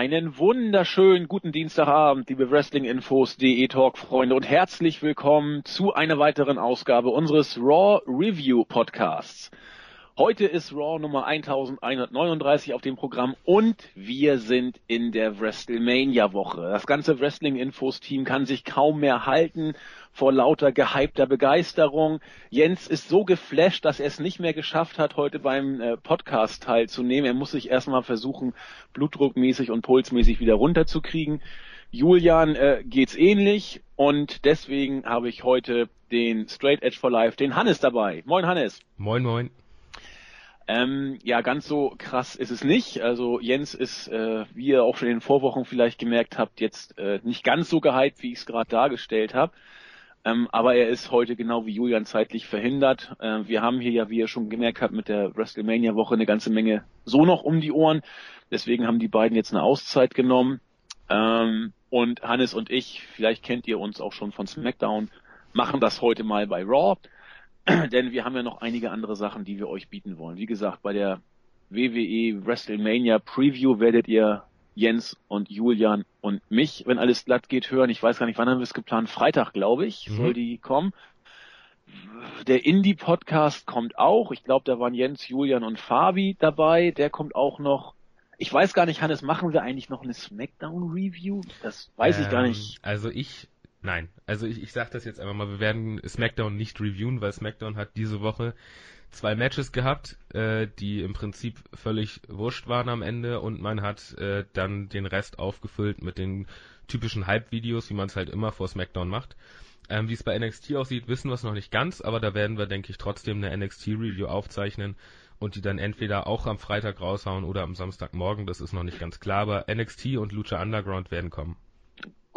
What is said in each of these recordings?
Einen wunderschönen guten Dienstagabend, liebe Wrestlinginfos.de Talk-Freunde und herzlich willkommen zu einer weiteren Ausgabe unseres Raw Review Podcasts. Heute ist Raw Nummer 1139 auf dem Programm und wir sind in der WrestleMania Woche. Das ganze Wrestling Infos Team kann sich kaum mehr halten vor lauter gehypter Begeisterung. Jens ist so geflasht, dass er es nicht mehr geschafft hat, heute beim äh, Podcast teilzunehmen. Er muss sich erstmal versuchen, blutdruckmäßig und pulsmäßig wieder runterzukriegen. Julian äh, geht's ähnlich und deswegen habe ich heute den Straight Edge for Life, den Hannes dabei. Moin Hannes. Moin moin. Ähm, ja, ganz so krass ist es nicht. Also Jens ist, äh, wie ihr auch schon in den Vorwochen vielleicht gemerkt habt, jetzt äh, nicht ganz so gehypt, wie ich es gerade dargestellt habe. Ähm, aber er ist heute genau wie Julian zeitlich verhindert. Äh, wir haben hier ja, wie ihr schon gemerkt habt, mit der WrestleMania-Woche eine ganze Menge so noch um die Ohren. Deswegen haben die beiden jetzt eine Auszeit genommen. Ähm, und Hannes und ich, vielleicht kennt ihr uns auch schon von SmackDown, machen das heute mal bei Raw. denn wir haben ja noch einige andere Sachen, die wir euch bieten wollen. Wie gesagt, bei der WWE WrestleMania Preview werdet ihr Jens und Julian und mich, wenn alles glatt geht, hören. Ich weiß gar nicht, wann haben wir es geplant? Freitag, glaube ich, mhm. soll die kommen. Der Indie-Podcast kommt auch. Ich glaube, da waren Jens, Julian und Fabi dabei. Der kommt auch noch. Ich weiß gar nicht, Hannes, machen wir eigentlich noch eine Smackdown-Review? Das weiß ähm, ich gar nicht. Ähm, also ich Nein, also ich, ich sag das jetzt einfach mal, wir werden SmackDown nicht reviewen, weil SmackDown hat diese Woche zwei Matches gehabt, äh, die im Prinzip völlig wurscht waren am Ende und man hat äh, dann den Rest aufgefüllt mit den typischen Hype-Videos, wie man es halt immer vor SmackDown macht. Ähm, wie es bei NXT aussieht, wissen wir es noch nicht ganz, aber da werden wir, denke ich, trotzdem eine NXT-Review aufzeichnen und die dann entweder auch am Freitag raushauen oder am Samstagmorgen, das ist noch nicht ganz klar, aber NXT und Lucha Underground werden kommen.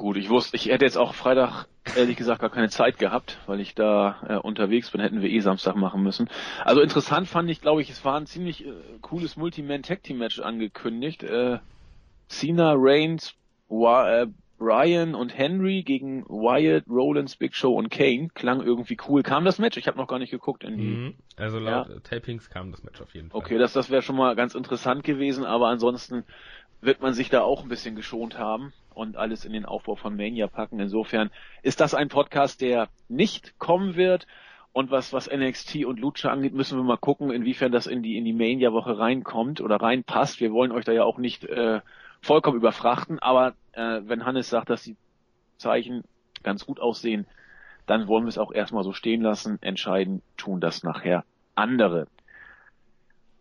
Gut, ich wusste, ich hätte jetzt auch Freitag ehrlich gesagt gar keine Zeit gehabt, weil ich da äh, unterwegs bin, hätten wir eh Samstag machen müssen. Also interessant fand ich, glaube ich, es war ein ziemlich äh, cooles Multi-Man Tag Team Match angekündigt. Äh, Cena, Reigns, Wa äh, Brian und Henry gegen Wyatt, Rollins, Big Show und Kane. Klang irgendwie cool. Kam das Match? Ich habe noch gar nicht geguckt in die. Mhm. Also laut ja. Tapings kam das Match auf jeden Fall. Okay, das, das wäre schon mal ganz interessant gewesen, aber ansonsten wird man sich da auch ein bisschen geschont haben und alles in den Aufbau von Mania packen. Insofern ist das ein Podcast, der nicht kommen wird. Und was, was NXT und Lucha angeht, müssen wir mal gucken, inwiefern das in die, in die Mania-Woche reinkommt oder reinpasst. Wir wollen euch da ja auch nicht äh, vollkommen überfrachten, aber äh, wenn Hannes sagt, dass die Zeichen ganz gut aussehen, dann wollen wir es auch erstmal so stehen lassen. Entscheiden tun das nachher andere.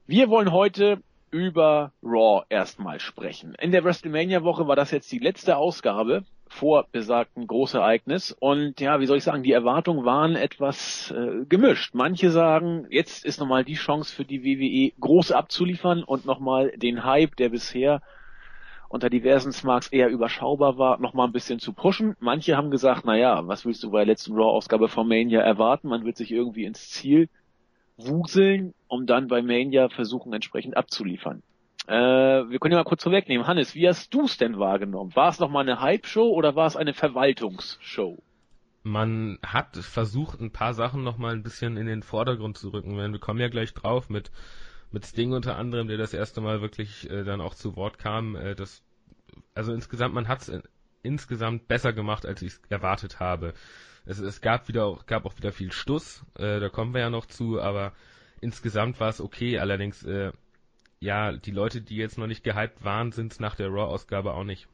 Wir wollen heute über Raw erstmal sprechen. In der WrestleMania-Woche war das jetzt die letzte Ausgabe vor besagten Großereignis und ja, wie soll ich sagen, die Erwartungen waren etwas äh, gemischt. Manche sagen, jetzt ist nochmal die Chance für die WWE groß abzuliefern und nochmal den Hype, der bisher unter diversen Smarks eher überschaubar war, nochmal ein bisschen zu pushen. Manche haben gesagt, na ja, was willst du bei der letzten Raw-Ausgabe von Mania erwarten? Man wird sich irgendwie ins Ziel wuseln, um dann bei Mania versuchen, entsprechend abzuliefern. Äh, wir können ja mal kurz vorwegnehmen. Hannes, wie hast du es denn wahrgenommen? War es nochmal eine Hype-Show oder war es eine Verwaltungsshow? Man hat versucht, ein paar Sachen nochmal ein bisschen in den Vordergrund zu rücken. Wir kommen ja gleich drauf mit, mit Sting unter anderem, der das erste Mal wirklich äh, dann auch zu Wort kam. Äh, das, also insgesamt, man hat es insgesamt besser gemacht, als ich es erwartet habe es, es gab wieder auch, gab auch wieder viel Stuss, äh, da kommen wir ja noch zu, aber insgesamt war es okay. Allerdings, äh, ja, die Leute, die jetzt noch nicht gehypt waren, sind es nach der Raw-Ausgabe auch nicht.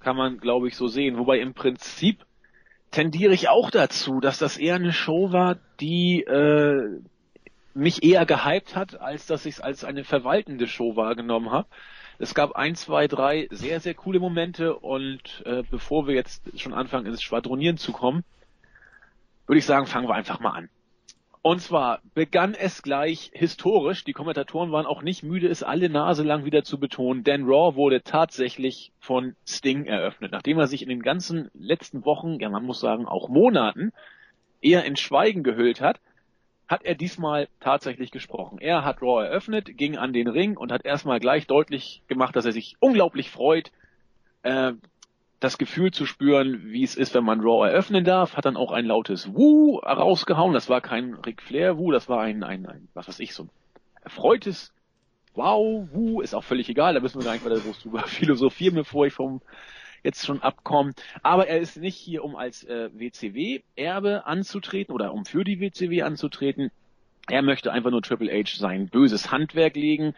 Kann man, glaube ich, so sehen. Wobei im Prinzip tendiere ich auch dazu, dass das eher eine Show war, die äh, mich eher gehypt hat, als dass ich es als eine verwaltende Show wahrgenommen habe. Es gab ein, zwei, drei sehr, sehr coole Momente und äh, bevor wir jetzt schon anfangen, ins Schwadronieren zu kommen, würde ich sagen, fangen wir einfach mal an. Und zwar begann es gleich historisch. Die Kommentatoren waren auch nicht müde, es alle Nase lang wieder zu betonen, denn Raw wurde tatsächlich von Sting eröffnet. Nachdem er sich in den ganzen letzten Wochen, ja man muss sagen auch Monaten, eher in Schweigen gehüllt hat, hat er diesmal tatsächlich gesprochen. Er hat Raw eröffnet, ging an den Ring und hat erstmal gleich deutlich gemacht, dass er sich unglaublich freut, äh, das Gefühl zu spüren, wie es ist, wenn man Raw eröffnen darf, hat dann auch ein lautes Woo rausgehauen. Das war kein Ric Flair Woo, das war ein, ein, ein was weiß ich, so ein erfreutes wow, wuh, ist auch völlig egal, da müssen wir gar nicht weiter groß drüber philosophieren, bevor ich vom jetzt schon abkomme. Aber er ist nicht hier, um als äh, WCW-Erbe anzutreten oder um für die WCW anzutreten. Er möchte einfach nur Triple H sein böses Handwerk legen.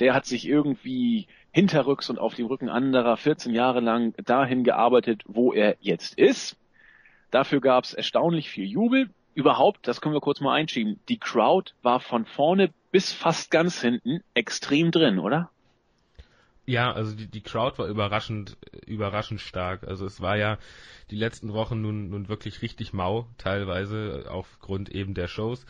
Der hat sich irgendwie hinterrücks und auf dem Rücken anderer 14 Jahre lang dahin gearbeitet, wo er jetzt ist. Dafür gab es erstaunlich viel Jubel. Überhaupt, das können wir kurz mal einschieben, die Crowd war von vorne bis fast ganz hinten extrem drin, oder? Ja, also die, die Crowd war überraschend, überraschend stark. Also es war ja die letzten Wochen nun, nun wirklich richtig mau, teilweise aufgrund eben der Shows.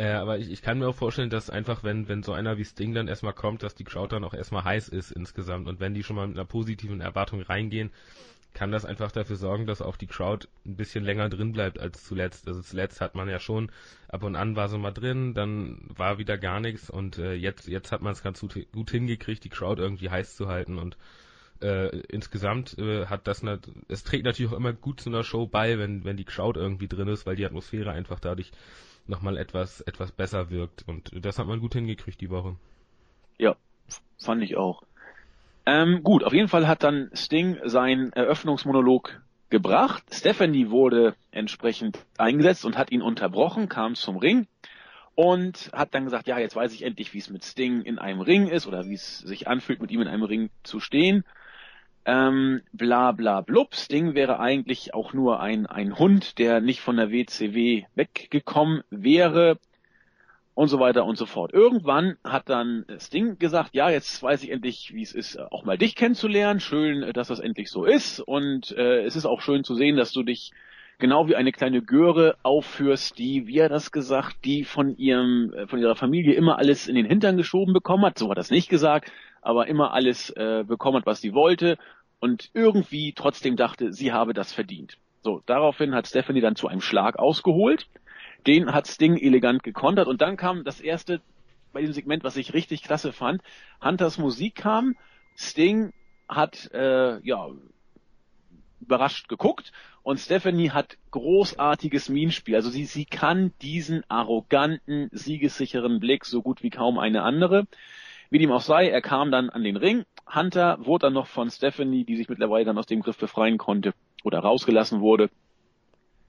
Äh, aber ich, ich kann mir auch vorstellen, dass einfach, wenn, wenn so einer wie Sting dann erstmal kommt, dass die Crowd dann auch erstmal heiß ist insgesamt. Und wenn die schon mal mit einer positiven Erwartung reingehen, kann das einfach dafür sorgen, dass auch die Crowd ein bisschen länger drin bleibt als zuletzt. Also zuletzt hat man ja schon, ab und an war sie mal drin, dann war wieder gar nichts und äh, jetzt, jetzt hat man es ganz gut, hingekriegt, die Crowd irgendwie heiß zu halten und äh, insgesamt äh, hat das, nicht, es trägt natürlich auch immer gut zu einer Show bei, wenn, wenn die Crowd irgendwie drin ist, weil die Atmosphäre einfach dadurch nochmal etwas, etwas besser wirkt und das hat man gut hingekriegt die Woche. Ja, fand ich auch. Ähm, gut, auf jeden Fall hat dann Sting seinen Eröffnungsmonolog gebracht. Stephanie wurde entsprechend eingesetzt und hat ihn unterbrochen, kam zum Ring und hat dann gesagt, ja, jetzt weiß ich endlich, wie es mit Sting in einem Ring ist oder wie es sich anfühlt, mit ihm in einem Ring zu stehen. Ähm, bla bla blub. Sting wäre eigentlich auch nur ein, ein Hund, der nicht von der WCW weggekommen wäre und so weiter und so fort. Irgendwann hat dann Sting gesagt, ja, jetzt weiß ich endlich, wie es ist, auch mal dich kennenzulernen. Schön, dass das endlich so ist. Und äh, es ist auch schön zu sehen, dass du dich genau wie eine kleine Göre aufführst, die, wie er das gesagt, die von ihrem, äh, von ihrer Familie immer alles in den Hintern geschoben bekommen hat. So hat er es nicht gesagt, aber immer alles äh, bekommen hat, was sie wollte und irgendwie trotzdem dachte, sie habe das verdient. So, daraufhin hat Stephanie dann zu einem Schlag ausgeholt den hat Sting elegant gekontert und dann kam das erste bei diesem Segment, was ich richtig klasse fand. Hunters Musik kam, Sting hat äh, ja überrascht geguckt und Stephanie hat großartiges Minenspiel. Also sie, sie kann diesen arroganten, siegessicheren Blick so gut wie kaum eine andere. Wie dem auch sei, er kam dann an den Ring. Hunter wurde dann noch von Stephanie, die sich mittlerweile dann aus dem Griff befreien konnte oder rausgelassen wurde,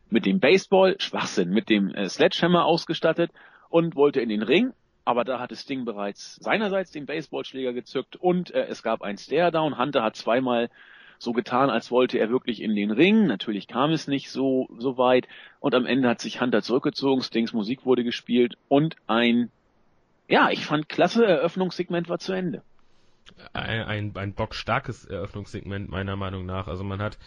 mit dem Baseball, Schwachsinn, mit dem äh, Sledgehammer ausgestattet und wollte in den Ring. Aber da hatte Sting bereits seinerseits den Baseballschläger gezückt und äh, es gab ein Stare-Down. Hunter hat zweimal so getan, als wollte er wirklich in den Ring. Natürlich kam es nicht so, so weit. Und am Ende hat sich Hunter zurückgezogen. Stings Musik wurde gespielt und ein, ja, ich fand klasse Eröffnungssegment war zu Ende. Ein, ein, ein bockstarkes Eröffnungssegment meiner Meinung nach. Also man hat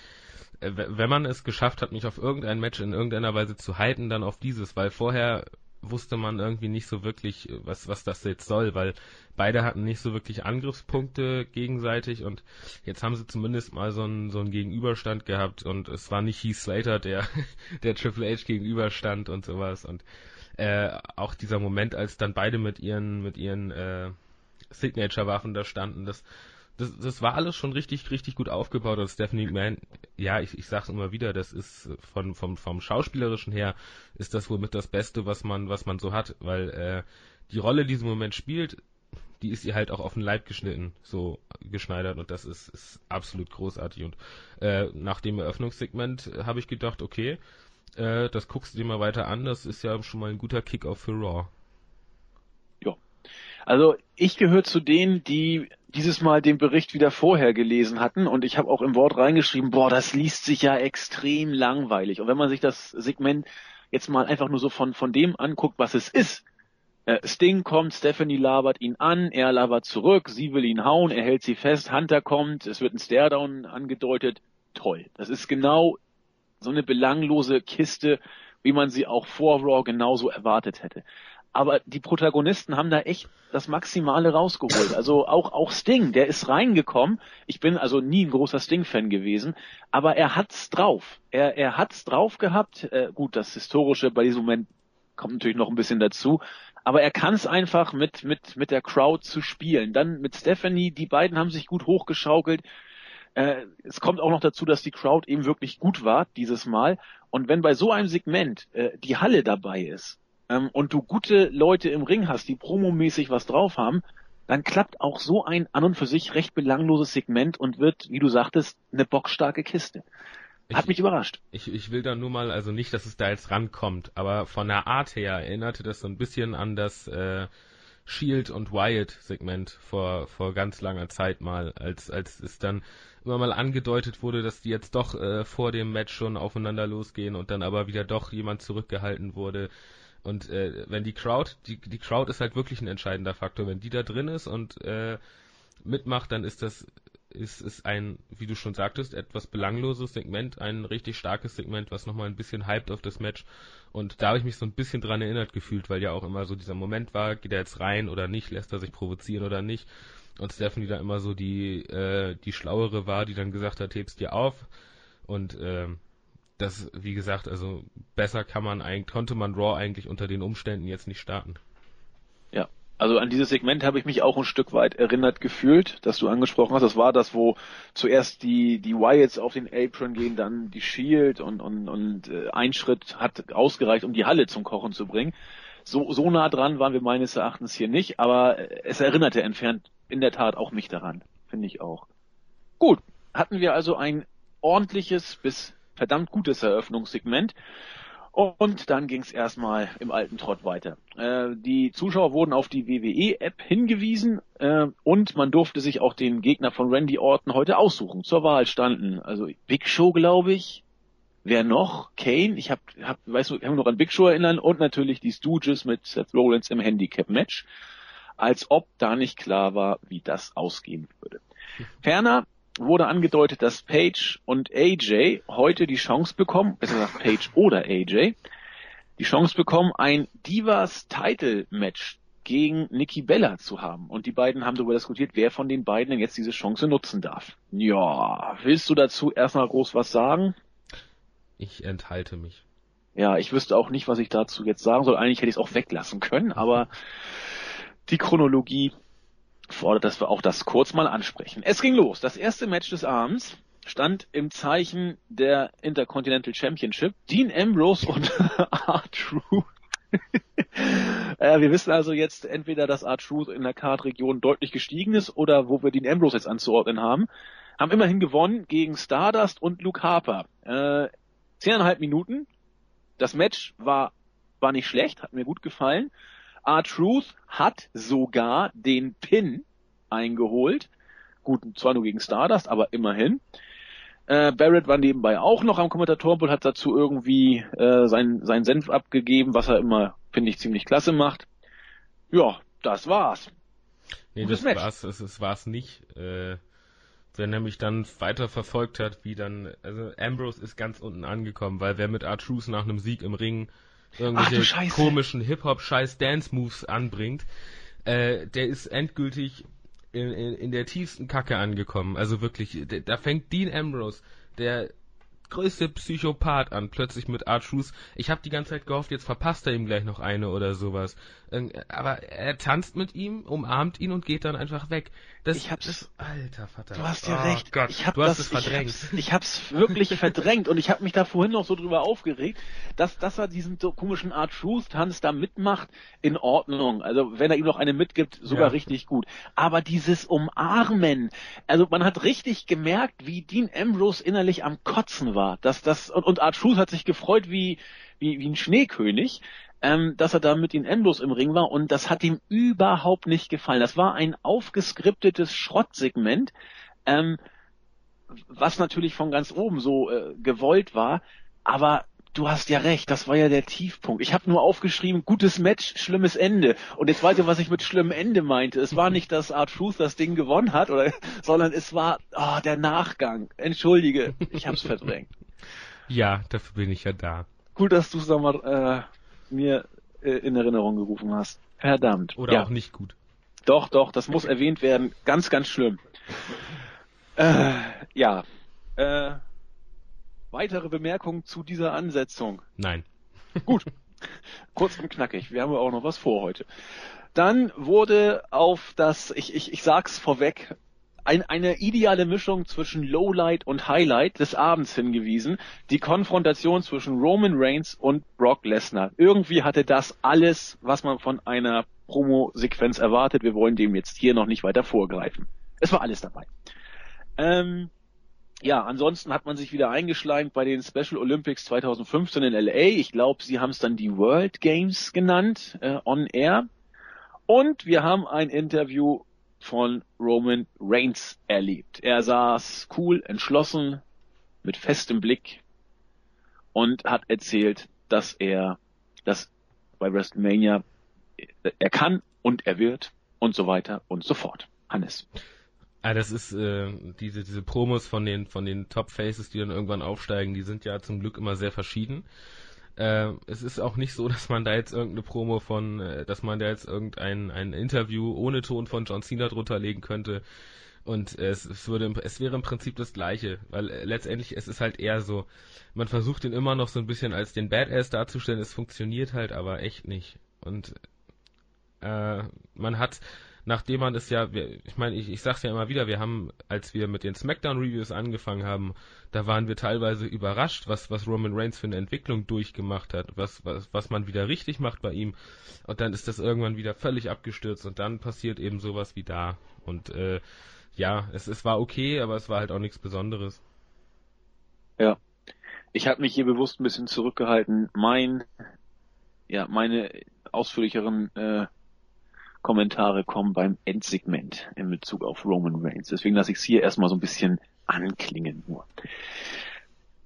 äh, wenn man es geschafft hat, mich auf irgendein Match in irgendeiner Weise zu halten, dann auf dieses, weil vorher wusste man irgendwie nicht so wirklich, was, was das jetzt soll, weil beide hatten nicht so wirklich Angriffspunkte gegenseitig und jetzt haben sie zumindest mal so einen, so einen Gegenüberstand gehabt und es war nicht Heath Slater, der, der Triple H gegenüberstand und sowas und äh, auch dieser Moment, als dann beide mit ihren, mit ihren äh, Signature-Waffen da standen, das das, das war alles schon richtig, richtig gut aufgebaut und Stephanie McMahon, ja, ich, ich sag's immer wieder, das ist von, vom, vom Schauspielerischen her, ist das wohl mit das Beste, was man, was man so hat, weil äh, die Rolle, die sie im Moment spielt, die ist ihr halt auch auf den Leib geschnitten, so geschneidert und das ist, ist absolut großartig. Und äh, nach dem Eröffnungssegment habe ich gedacht, okay, äh, das guckst du dir mal weiter an, das ist ja schon mal ein guter Kick-Off für Raw. Ja. Also ich gehöre zu denen, die dieses Mal den Bericht wieder vorher gelesen hatten und ich habe auch im Wort reingeschrieben, boah, das liest sich ja extrem langweilig. Und wenn man sich das Segment jetzt mal einfach nur so von, von dem anguckt, was es ist, äh, Sting kommt, Stephanie labert ihn an, er labert zurück, sie will ihn hauen, er hält sie fest, Hunter kommt, es wird ein Staredown angedeutet, toll. Das ist genau so eine belanglose Kiste, wie man sie auch vor Raw genauso erwartet hätte aber die Protagonisten haben da echt das Maximale rausgeholt. Also auch, auch Sting, der ist reingekommen. Ich bin also nie ein großer Sting-Fan gewesen, aber er hat's drauf. Er, er hat's drauf gehabt. Äh, gut, das Historische bei diesem Moment kommt natürlich noch ein bisschen dazu. Aber er kann es einfach mit, mit, mit der Crowd zu spielen. Dann mit Stephanie, die beiden haben sich gut hochgeschaukelt. Äh, es kommt auch noch dazu, dass die Crowd eben wirklich gut war dieses Mal. Und wenn bei so einem Segment äh, die Halle dabei ist, ähm, und du gute Leute im Ring hast, die promomäßig was drauf haben, dann klappt auch so ein an und für sich recht belangloses Segment und wird, wie du sagtest, eine bockstarke Kiste. Hat Ich- mich überrascht. Ich, ich will da nur mal, also nicht, dass es da jetzt rankommt, aber von der Art her erinnerte das so ein bisschen an das äh, Shield und Wyatt Segment vor, vor ganz langer Zeit mal, als, als es dann immer mal angedeutet wurde, dass die jetzt doch äh, vor dem Match schon aufeinander losgehen und dann aber wieder doch jemand zurückgehalten wurde. Und äh, wenn die Crowd, die, die Crowd ist halt wirklich ein entscheidender Faktor. Wenn die da drin ist und äh, mitmacht, dann ist das ist, ist ein, wie du schon sagtest, etwas belangloses Segment, ein richtig starkes Segment, was nochmal ein bisschen hyped auf das Match. Und da habe ich mich so ein bisschen dran erinnert gefühlt, weil ja auch immer so dieser Moment war, geht er jetzt rein oder nicht, lässt er sich provozieren oder nicht. Und Stephanie da immer so die, äh, die Schlauere war, die dann gesagt hat, hebst dir auf. Und ähm, das, wie gesagt, also besser kann man eigentlich, konnte man Raw eigentlich unter den Umständen jetzt nicht starten. Also an dieses Segment habe ich mich auch ein Stück weit erinnert gefühlt, das du angesprochen hast. Das war das, wo zuerst die die Wyatts auf den Apron gehen, dann die Shield und und und äh, ein Schritt hat ausgereicht, um die Halle zum Kochen zu bringen. So so nah dran waren wir meines Erachtens hier nicht, aber äh, es erinnerte entfernt in der Tat auch mich daran, finde ich auch. Gut, hatten wir also ein ordentliches bis verdammt gutes Eröffnungssegment. Und dann ging es erstmal im alten Trott weiter. Äh, die Zuschauer wurden auf die WWE-App hingewiesen äh, und man durfte sich auch den Gegner von Randy Orton heute aussuchen. Zur Wahl standen also Big Show, glaube ich. Wer noch? Kane. Ich hab, hab, weißt du, ich kann mich noch an Big Show erinnern und natürlich die Stooges mit Seth Rollins im Handicap-Match. Als ob da nicht klar war, wie das ausgehen würde. Ferner wurde angedeutet, dass Paige und AJ heute die Chance bekommen, besser gesagt Paige oder AJ, die Chance bekommen, ein Divas Title Match gegen Nikki Bella zu haben. Und die beiden haben darüber diskutiert, wer von den beiden denn jetzt diese Chance nutzen darf. Ja, willst du dazu erstmal groß was sagen? Ich enthalte mich. Ja, ich wüsste auch nicht, was ich dazu jetzt sagen soll. Eigentlich hätte ich es auch weglassen können, aber die Chronologie fordert, dass wir auch das kurz mal ansprechen. Es ging los. Das erste Match des Abends stand im Zeichen der Intercontinental Championship. Dean Ambrose und R-Truth. äh, wir wissen also jetzt entweder, dass R-Truth in der Card-Region deutlich gestiegen ist oder wo wir Dean Ambrose jetzt anzuordnen haben. Haben immerhin gewonnen gegen Stardust und Luke Harper. Äh, zehneinhalb Minuten. Das Match war, war nicht schlecht, hat mir gut gefallen. R-Truth hat sogar den Pin eingeholt. Gut, zwar nur gegen Stardust, aber immerhin. Äh, Barrett war nebenbei auch noch am Kommentatorenpult, hat dazu irgendwie äh, sein, sein Senf abgegeben, was er immer, finde ich, ziemlich klasse macht. Ja, das war's. Nee, Gutes das Match. war's, es, es war's nicht. Äh, wer nämlich dann weiter verfolgt hat, wie dann, also Ambrose ist ganz unten angekommen, weil wer mit R-Truth nach einem Sieg im Ring irgendwelche Scheiße. komischen Hip-Hop-Scheiß-Dance-Moves anbringt, äh, der ist endgültig in, in, in der tiefsten Kacke angekommen. Also wirklich, da fängt Dean Ambrose, der größte Psychopath an, plötzlich mit R-Truth. Ich habe die ganze Zeit gehofft, jetzt verpasst er ihm gleich noch eine oder sowas. Irgend- Aber er tanzt mit ihm, umarmt ihn und geht dann einfach weg. Das, Ich hab's- das, alter Vater. Du hast ja oh recht. Gott, ich hab du hast das, es verdrängt. Ich hab's, ich hab's wirklich verdrängt und ich habe mich da vorhin noch so drüber aufgeregt, dass, dass er diesen so komischen Art Truth Tanz da mitmacht, in Ordnung. Also wenn er ihm noch eine mitgibt, sogar Ja. richtig gut. Aber dieses Umarmen, also man hat richtig gemerkt, wie Dean Ambrose innerlich am Kotzen war. Dass das und, und Art Truth hat sich gefreut wie wie, wie ein Schneekönig ähm, dass er da mit den Ambrose im Ring war und das hat ihm überhaupt nicht gefallen. Das war ein aufgeskriptetes Schrottsegment, ähm, was natürlich von ganz oben so äh, gewollt war, aber du hast ja recht, das war ja der Tiefpunkt. Ich habe nur aufgeschrieben, gutes Match, schlimmes Ende. Und jetzt weiß ich, was ich mit schlimmem Ende meinte. Es war nicht, dass Art Truth das Ding gewonnen hat, oder, sondern es war oh, der Nachgang. Entschuldige, ich hab's verdrängt. Ja, dafür bin ich ja da. Gut, dass du es nochmal äh, mir äh, in Erinnerung gerufen hast. Verdammt. Oder ja. auch nicht gut. Doch, doch, das muss erwähnt werden. Ganz, ganz schlimm. Äh, ja. Äh, weitere Bemerkungen zu dieser Ansetzung. Nein. Gut. Kurz und knackig. Wir haben ja auch noch was vor heute. Dann wurde auf das, ich, ich, ich sag's vorweg, ein, eine ideale Mischung zwischen Lowlight und Highlight des Abends hingewiesen. Die Konfrontation zwischen Roman Reigns und Brock Lesnar. Irgendwie hatte das alles, was man von einer Promo-Sequenz erwartet. Wir wollen dem jetzt hier noch nicht weiter vorgreifen. Es war alles dabei. Ähm, ja, ansonsten hat man sich wieder eingeschleimt bei den Special Olympics 2015 in LA. Ich glaube, sie haben es dann die World Games genannt, äh, on air. Und wir haben ein Interview von Roman Reigns erlebt. Er saß cool, entschlossen, mit festem Blick und hat erzählt, dass er das bei WrestleMania er kann und er wird und so weiter und so fort. Hannes. Ah, das ist äh, diese diese Promos von den von den Top Faces, die dann irgendwann aufsteigen, die sind ja zum Glück immer sehr verschieden. Äh, es ist auch nicht so, dass man da jetzt irgendeine Promo von, äh, dass man da jetzt irgendein ein Interview ohne Ton von John Cena drunter legen könnte. Und es, es würde, es wäre im Prinzip das Gleiche, weil äh, letztendlich es ist halt eher so, man versucht ihn immer noch so ein bisschen als den Badass darzustellen. Es funktioniert halt aber echt nicht. Und äh, man hat nachdem man es ja, ich meine, ich, ich sag's ja immer wieder, wir haben, als wir mit den Smackdown-Reviews angefangen haben, da waren wir teilweise überrascht, was, was Roman Reigns für eine Entwicklung durchgemacht hat, was, was, was man wieder richtig macht bei ihm. Und dann ist das irgendwann wieder völlig abgestürzt und dann passiert eben sowas wie da. Und äh, ja, es, es war okay, aber es war halt auch nichts Besonderes. Ja. Ich habe mich hier bewusst ein bisschen zurückgehalten. Mein, ja, meine ausführlicheren äh, Kommentare kommen beim Endsegment in Bezug auf Roman Reigns. Deswegen lasse ich es hier erstmal so ein bisschen anklingen nur.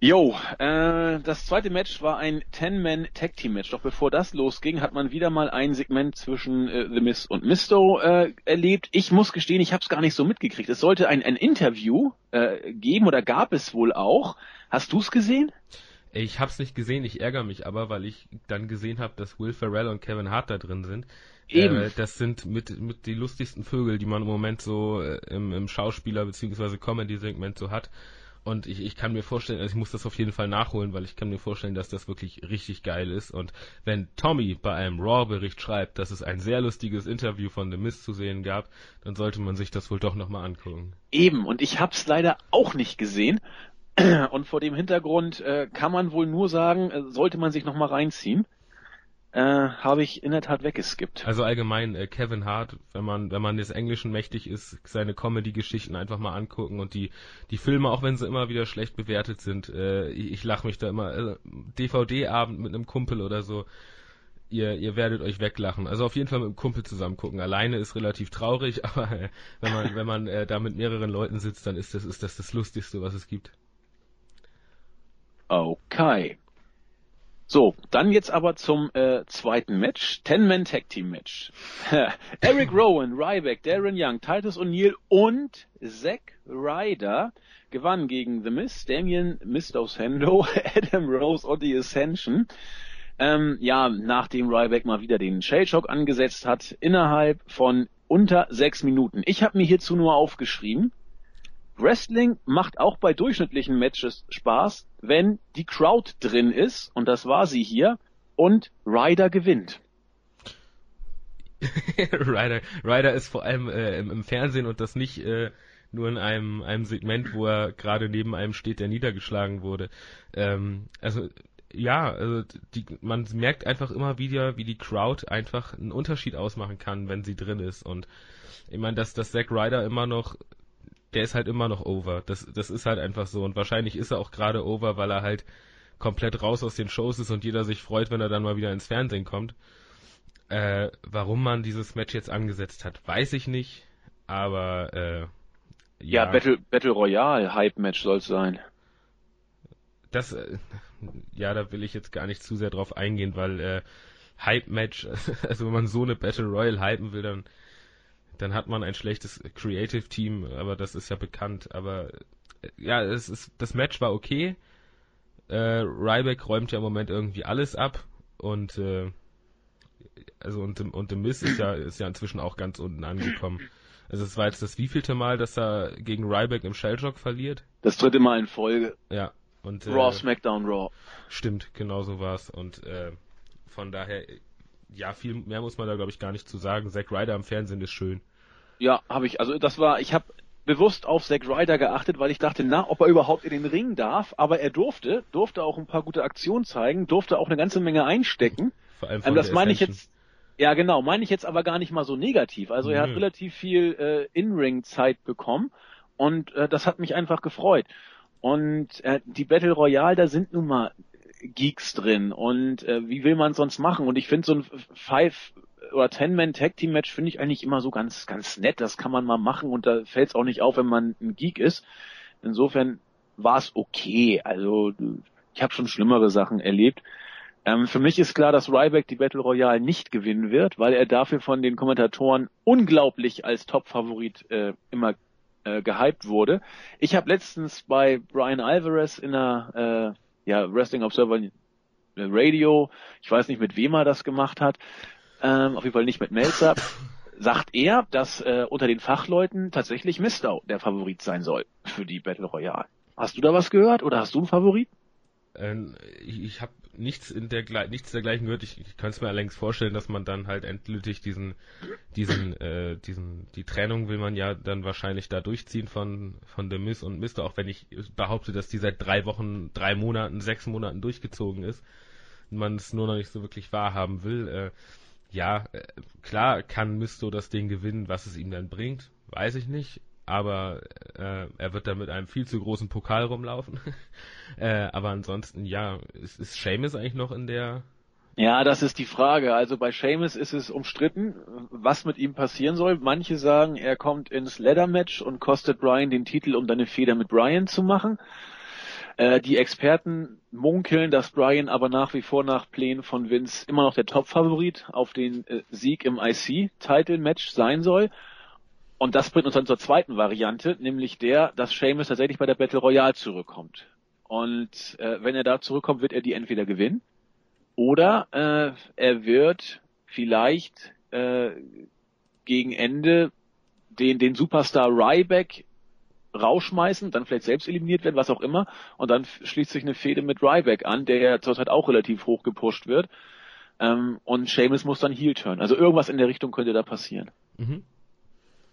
Jo, äh, das zweite Match war ein Ten-Man-Tag-Team-Match. Doch bevor das losging, hat man wieder mal ein Segment zwischen äh, The Miz und Misto äh, erlebt. Ich muss gestehen, ich habe es gar nicht so mitgekriegt. Es sollte ein, ein Interview äh, geben oder gab es wohl auch. Hast du es gesehen? Ich habe es nicht gesehen, ich ärgere mich aber, weil ich dann gesehen habe, dass Will Ferrell und Kevin Hart da drin sind. Eben. Äh, das sind mit, mit die lustigsten Vögel, die man im Moment so äh, im, im Schauspieler- bzw. Comedy-Segment so hat. Und ich, ich kann mir vorstellen, also ich muss das auf jeden Fall nachholen, weil ich kann mir vorstellen, dass das wirklich richtig geil ist. Und wenn Tommy bei einem Raw-Bericht schreibt, dass es ein sehr lustiges Interview von The Mist zu sehen gab, dann sollte man sich das wohl doch nochmal angucken. Eben, und ich hab's leider auch nicht gesehen. Und vor dem Hintergrund äh, kann man wohl nur sagen, äh, sollte man sich nochmal reinziehen äh, habe ich in der Tat weggeskippt. Also allgemein äh, Kevin Hart, wenn man wenn man des Englischen mächtig ist, seine Comedy-Geschichten einfach mal angucken und die die Filme, auch wenn sie immer wieder schlecht bewertet sind, äh, ich, ich lache mich da immer. Äh, DVD-Abend mit einem Kumpel oder so. Ihr, ihr werdet euch weglachen. Also auf jeden Fall mit einem Kumpel zusammen gucken. Alleine ist relativ traurig, aber äh, wenn man wenn man äh, da mit mehreren Leuten sitzt, dann ist das ist das das Lustigste, was es gibt. Okay. So, dann jetzt aber zum äh, zweiten Match. Ten-Man Tag Team Match. Eric Rowan, Ryback, Darren Young, Titus O'Neill und Zack Ryder gewannen gegen The Miz, Damien Mistosendo, Adam Rose und die Ascension. Ähm, ja, nachdem Ryback mal wieder den Shellshock angesetzt hat, innerhalb von unter sechs Minuten. Ich habe mir hierzu nur aufgeschrieben, Wrestling macht auch bei durchschnittlichen Matches Spaß, wenn die Crowd drin ist, und das war sie hier, und Ryder gewinnt. Ryder, Ryder ist vor allem äh, im, im, Fernsehen und das nicht äh, nur in einem, einem Segment, wo er gerade neben einem steht, der niedergeschlagen wurde. Ähm, also ja, also die, man merkt einfach immer wieder, wie die Crowd einfach einen Unterschied ausmachen kann, wenn sie drin ist. Und ich meine, dass, dass Zack Ryder immer noch der ist halt immer noch over. Das, das ist halt einfach so. Und wahrscheinlich ist er auch gerade over, weil er halt komplett raus aus den Shows ist und jeder sich freut, wenn er dann mal wieder ins Fernsehen kommt. Äh, warum man dieses Match jetzt angesetzt hat, weiß ich nicht. Aber äh, ja, ja Battle, Battle Royale Hype Match soll es sein. Das, äh, ja, da will ich jetzt gar nicht zu sehr drauf eingehen, weil äh, Hype Match, also wenn man so eine Battle Royale hypen will, dann dann hat man ein schlechtes Creative Team, aber das ist ja bekannt. Aber äh, ja, es ist, das Match war okay. Äh, Ryback räumt ja im Moment irgendwie alles ab und äh, also und, und The Miz ist ja, ist ja inzwischen auch ganz unten angekommen. Also es war jetzt das wievielte Mal, dass er gegen Ryback im Shellshock verliert? Das dritte Mal in Folge. Ja. Und, äh, Raw, SmackDown, Raw. Stimmt, genau so war's. Und äh, von daher, ja, viel mehr muss man da glaube ich gar nicht zu sagen. Zack Ryder am Fernsehen ist schön. Ja, habe ich. Also das war, ich habe bewusst auf Zack Ryder geachtet, weil ich dachte, na, ob er überhaupt in den Ring darf. Aber er durfte, durfte auch ein paar gute Aktionen zeigen, durfte auch eine ganze Menge einstecken. Vor allem von ähm, das meine ich jetzt. Ja, genau, meine ich jetzt aber gar nicht mal so negativ. Also er hat relativ viel äh, In-Ring-Zeit bekommen und äh, das hat mich einfach gefreut. Und äh, die Battle Royale, da sind nun mal Geeks drin und äh, wie will man sonst machen? Und ich finde so ein Five oder Ten Man Tag Team Match finde ich eigentlich immer so ganz ganz nett. Das kann man mal machen und da fällt es auch nicht auf, wenn man ein Geek ist. Insofern war es okay. Also ich habe schon schlimmere Sachen erlebt. Ähm, für mich ist klar, dass Ryback die Battle Royale nicht gewinnen wird, weil er dafür von den Kommentatoren unglaublich als Top-Favorit äh, immer äh, gehypt wurde. Ich habe letztens bei Brian Alvarez in einer äh, ja, Wrestling Observer Radio, ich weiß nicht mit wem er das gemacht hat, ähm, auf jeden Fall nicht mit Melzer, sagt er, dass äh, unter den Fachleuten tatsächlich Mistow der Favorit sein soll für die Battle Royale. Hast du da was gehört oder hast du einen Favorit? Ähm, ich ich habe nichts in der nichts dergleichen gehört. Ich, ich kann es mir allerdings vorstellen, dass man dann halt endgültig diesen, diesen, äh, diesen, die Trennung will man ja dann wahrscheinlich da durchziehen von von The Miz und Mister, auch wenn ich behaupte, dass die seit drei Wochen, drei Monaten, sechs Monaten durchgezogen ist und man es nur noch nicht so wirklich wahrhaben will. Äh, ja, äh, klar kann Misto das Ding gewinnen, was es ihm dann bringt, weiß ich nicht. Aber äh, er wird da mit einem viel zu großen Pokal rumlaufen. äh, aber ansonsten, ja, ist, ist Seamus eigentlich noch in der Ja, das ist die Frage. Also bei Seamus ist es umstritten, was mit ihm passieren soll. Manche sagen, er kommt ins Leather-Match und kostet Brian den Titel, um dann eine Feder mit Brian zu machen. Äh, die Experten munkeln, dass Brian aber nach wie vor nach Plänen von Vince immer noch der Top-Favorit auf den äh, Sieg im IC-Title-Match sein soll. Und das bringt uns dann zur zweiten Variante, nämlich der, dass Seamus tatsächlich bei der Battle Royale zurückkommt. Und äh, wenn er da zurückkommt, wird er die entweder gewinnen oder äh, er wird vielleicht äh, gegen Ende den, den Superstar Ryback rausschmeißen, dann vielleicht selbst eliminiert werden, was auch immer, und dann schließt sich eine Fehde mit Ryback an, der ja zurzeit auch relativ hoch gepusht wird. Ähm, und Seamus muss dann Heel turn. Also irgendwas in der Richtung könnte da passieren. Mhm.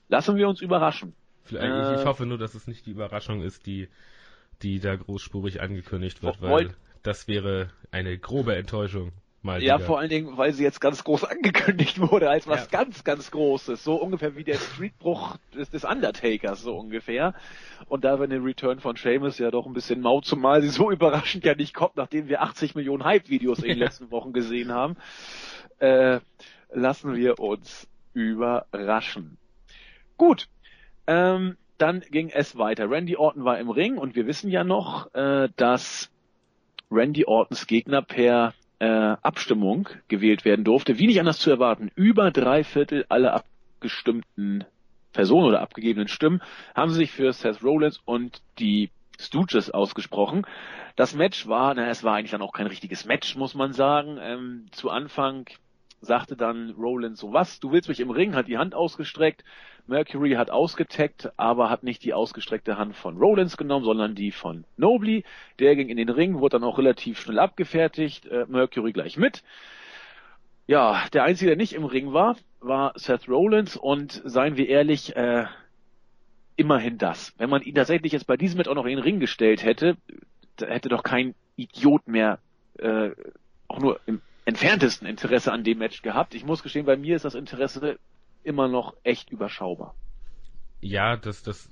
Lassen wir uns überraschen. Äh, ich, hoffe nur, dass es nicht die Überraschung ist, die, die da großspurig angekündigt wird, weil das wäre eine grobe Enttäuschung. Mal Ja, wieder. vor allen Dingen, weil sie jetzt ganz groß angekündigt wurde, als was Ja. ganz, ganz Großes. So ungefähr wie der Streetbruch des, des Undertakers, so ungefähr. Und da wir den Return von Seamus ja doch ein bisschen mau, zumal sie so überraschend ja nicht kommt, nachdem wir 80 Millionen Hype-Videos in den Ja. letzten Wochen gesehen haben, äh, lassen wir uns überraschen. Gut, ähm, dann ging es weiter. Randy Orton war im Ring und wir wissen ja noch, äh, dass Randy Ortons Gegner per äh, Abstimmung gewählt werden durfte. Wie nicht anders zu erwarten, über drei Viertel aller abgestimmten Personen oder abgegebenen Stimmen haben sich für Seth Rollins und die Stooges ausgesprochen. Das Match war, na, es war eigentlich dann auch kein richtiges Match, muss man sagen. Ähm, zu Anfang sagte dann Rollins so, was, du willst mich im Ring, hat die Hand ausgestreckt. Mercury hat ausgetaggt, aber hat nicht die ausgestreckte Hand von Rollins genommen, sondern die von Nobly. Der ging in den Ring, wurde dann auch relativ schnell abgefertigt, äh, Mercury gleich mit. Ja, der Einzige, der nicht im Ring war, war Seth Rollins und seien wir ehrlich, äh, immerhin das. Wenn man ihn tatsächlich jetzt bei diesem Match auch noch in den Ring gestellt hätte, da hätte doch kein Idiot mehr äh, auch nur im entferntesten Interesse an dem Match gehabt. Ich muss gestehen, bei mir ist das Interesse immer noch echt überschaubar. Ja, das, das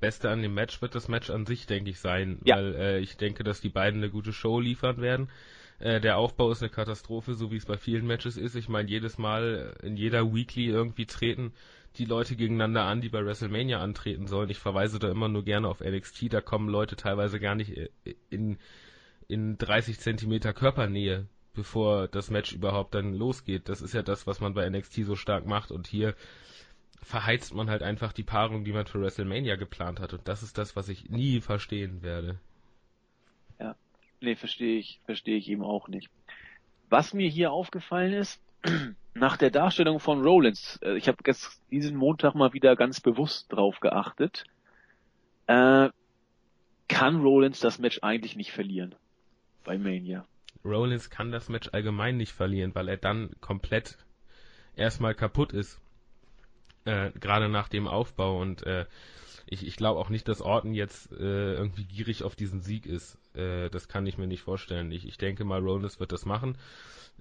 Beste an dem Match wird das Match an sich, denke ich, sein, Ja. weil äh, ich denke, dass die beiden eine gute Show liefern werden. Äh, der Aufbau ist eine Katastrophe, so wie es bei vielen Matches ist. Ich meine, jedes Mal in jeder Weekly irgendwie treten die Leute gegeneinander an, die bei WrestleMania antreten sollen. Ich verweise da immer nur gerne auf NXT, da kommen Leute teilweise gar nicht äh, in, in 30 Zentimeter Körpernähe, bevor das Match überhaupt dann losgeht. Das ist ja das, was man bei NXT so stark macht und hier verheizt man halt einfach die Paarung, die man für WrestleMania geplant hat. Und das ist das, was ich nie verstehen werde. Nee, verstehe ich, verstehe ich eben auch nicht. Was mir hier aufgefallen ist, nach der Darstellung von Rollins, äh, ich habe jetzt diesen Montag mal wieder ganz bewusst drauf geachtet, äh, kann Rollins das Match eigentlich nicht verlieren bei Mania. Rollins kann das Match allgemein nicht verlieren, weil er dann komplett erstmal kaputt ist. Äh, Gerade nach dem Aufbau und äh, ich, ich glaube auch nicht, dass Orton jetzt äh, irgendwie gierig auf diesen Sieg ist. Äh, das kann ich mir nicht vorstellen. Ich, ich denke mal, Rollins wird das machen.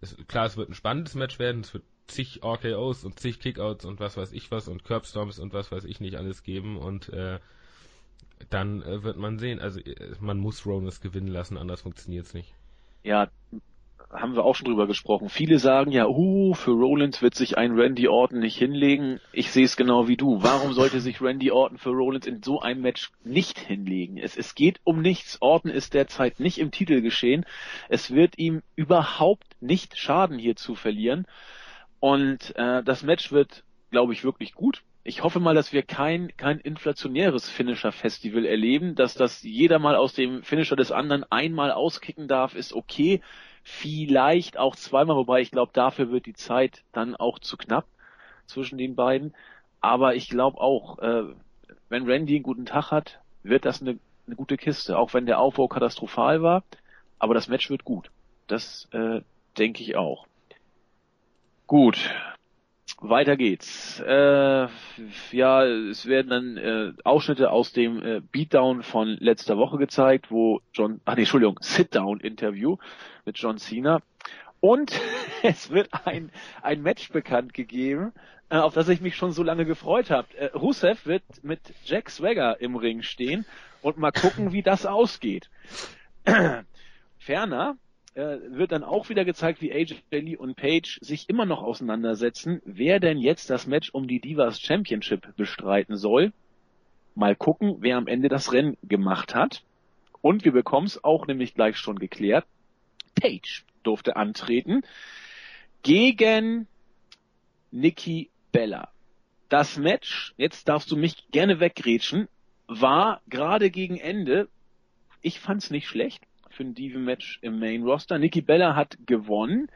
Es, klar, es wird ein spannendes Match werden. Es wird zig RKOs und zig Kickouts und was weiß ich was und Curbstorms und was weiß ich nicht alles geben und äh, dann äh, wird man sehen. Also äh, man muss Rollins gewinnen lassen, anders funktioniert es nicht. Ja, haben wir auch schon drüber gesprochen. Viele sagen ja, uh, für Rollins wird sich ein Randy Orton nicht hinlegen. Ich sehe es genau wie du. Warum sollte sich Randy Orton für Rollins in so einem Match nicht hinlegen? Es, es geht um nichts. Orton ist derzeit nicht im Titel geschehen. Es wird ihm überhaupt nicht schaden, hier zu verlieren. Und äh, das Match wird, glaube ich, wirklich gut. Ich hoffe mal, dass wir kein, kein inflationäres Finisher-Festival erleben, dass das jeder mal aus dem Finisher des anderen einmal auskicken darf, ist okay vielleicht auch zweimal, wobei ich glaube, dafür wird die Zeit dann auch zu knapp zwischen den beiden. Aber ich glaube auch, äh, wenn Randy einen guten Tag hat, wird das eine, eine gute Kiste, auch wenn der Aufbau katastrophal war. Aber das Match wird gut. Das äh, denke ich auch. Gut, weiter geht's. Äh, ja, es werden dann äh, Ausschnitte aus dem äh, Beatdown von letzter Woche gezeigt, wo John, ach nee, Entschuldigung, Sit-Down-Interview mit John Cena. Und es wird ein, ein Match bekannt gegeben, äh, auf das ich mich schon so lange gefreut habe. Äh, Rusev wird mit Jack Swagger im Ring stehen und mal gucken, wie das ausgeht. Ferner äh, wird dann auch wieder gezeigt, wie AJ Lee und Page sich immer noch auseinandersetzen, wer denn jetzt das Match um die Divas Championship bestreiten soll. Mal gucken, wer am Ende das Rennen gemacht hat. Und wir bekommen es auch nämlich gleich schon geklärt. Page durfte antreten gegen Nikki Bella. Das Match, jetzt darfst du mich gerne weggrätschen, war gerade gegen Ende, ich fand's nicht schlecht für ein Diven-Match im Main Roster. Nikki Bella hat gewonnen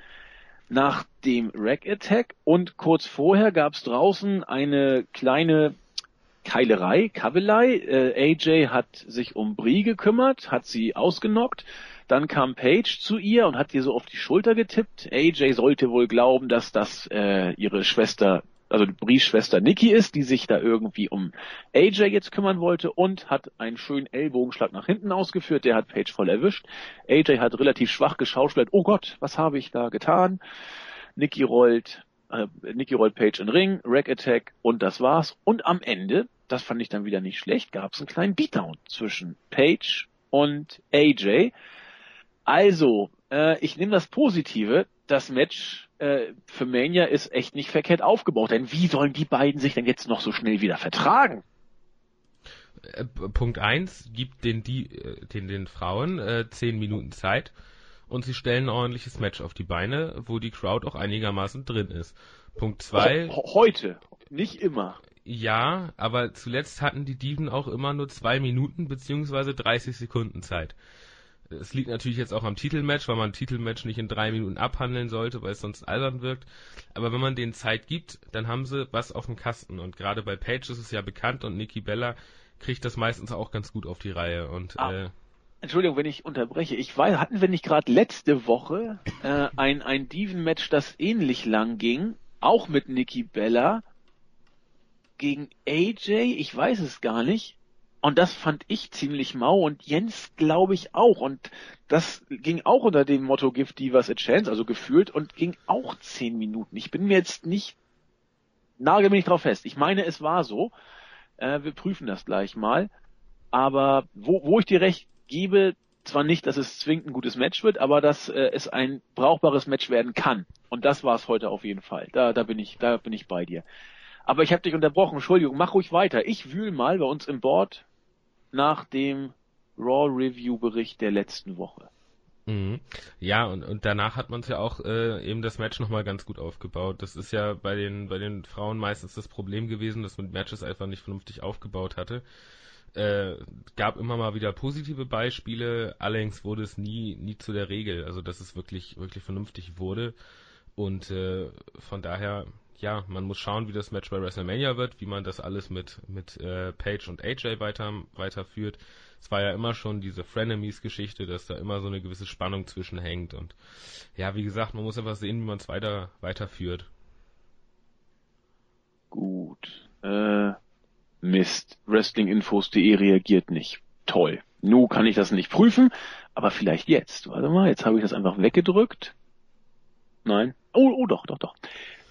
nach dem Rack Attack und kurz vorher gab's draußen eine kleine Keilerei, Kabelei. Äh, AJ hat sich um Brie gekümmert, hat sie ausgenockt. Dann kam Paige zu ihr und hat ihr so auf die Schulter getippt. AJ sollte wohl glauben, dass das äh, ihre Schwester also Bries Schwester Nikki ist, die sich da irgendwie um AJ jetzt kümmern wollte und hat einen schönen Ellbogenschlag nach hinten ausgeführt. Der hat Paige voll erwischt. AJ hat relativ schwach geschauspielt. Oh Gott, was habe ich da getan? Nikki rollt, äh, Nikki rollt Paige in Ring, Rack Attack und das war's. Und am Ende, das fand ich dann wieder nicht schlecht, gab es einen kleinen Beatdown zwischen Paige und AJ. Also, äh, ich nehme das Positive. Das Match äh, für Mania ist echt nicht verkehrt aufgebaut. Denn wie sollen die beiden sich denn jetzt noch so schnell wieder vertragen? Äh, Punkt eins gibt den, die, äh, den, den Frauen äh, zehn Minuten Zeit und sie stellen ein ordentliches Match auf die Beine, wo die Crowd auch einigermaßen drin ist. Punkt zwei. Heute, nicht immer. Ja, aber zuletzt hatten die Diven auch immer nur zwei Minuten beziehungsweise 30 Sekunden Zeit. Es liegt natürlich jetzt auch am Titelmatch, weil man ein Titelmatch nicht in drei Minuten abhandeln sollte, weil es sonst albern wirkt. Aber wenn man denen Zeit gibt, dann haben sie was auf dem Kasten. Und gerade bei Page ist es ja bekannt und Nikki Bella kriegt das meistens auch ganz gut auf die Reihe. Und ah, äh, Entschuldigung, wenn ich unterbreche. Ich weiß, hatten wir nicht gerade letzte Woche äh, ein ein Diven-Match, das ähnlich lang ging, auch mit Nikki Bella gegen AJ? Ich weiß es gar nicht. Und das fand ich ziemlich mau und Jens glaube ich auch. Und das ging auch unter dem Motto Give Divas a Chance, also gefühlt, und ging auch zehn Minuten. Ich bin mir jetzt nicht, nagel mich drauf fest. Ich meine, es war so. Äh, wir prüfen das gleich mal. Aber wo, wo ich dir recht gebe, zwar nicht, dass es zwingend ein gutes Match wird, aber dass äh, es ein brauchbares Match werden kann. Und das war es heute auf jeden Fall. Da, da bin ich, da bin ich bei dir. Aber ich habe dich unterbrochen, Entschuldigung, mach ruhig weiter. Ich wühl mal bei uns im Board nach dem Raw Review Bericht der letzten Woche. Mhm. Ja, und, und danach hat man es ja auch äh, eben das Match nochmal ganz gut aufgebaut. Das ist ja bei den, bei den Frauen meistens das Problem gewesen, dass man Matches einfach nicht vernünftig aufgebaut hatte. Äh, gab immer mal wieder positive Beispiele, allerdings wurde es nie, nie zu der Regel, also dass es wirklich, wirklich vernünftig wurde. Und äh, von daher, ja, man muss schauen, wie das Match bei WrestleMania wird, wie man das alles mit, mit äh, Page und AJ weiter, weiterführt. Es war ja immer schon diese Frenemies-Geschichte, dass da immer so eine gewisse Spannung zwischenhängt. Und ja, wie gesagt, man muss einfach sehen, wie man es weiter, weiterführt. Gut. Äh, Mist, Wrestlinginfos.de reagiert nicht. Toll. Nu kann ich das nicht prüfen, aber vielleicht jetzt. Warte mal, jetzt habe ich das einfach weggedrückt. Nein. Oh, oh doch, doch, doch.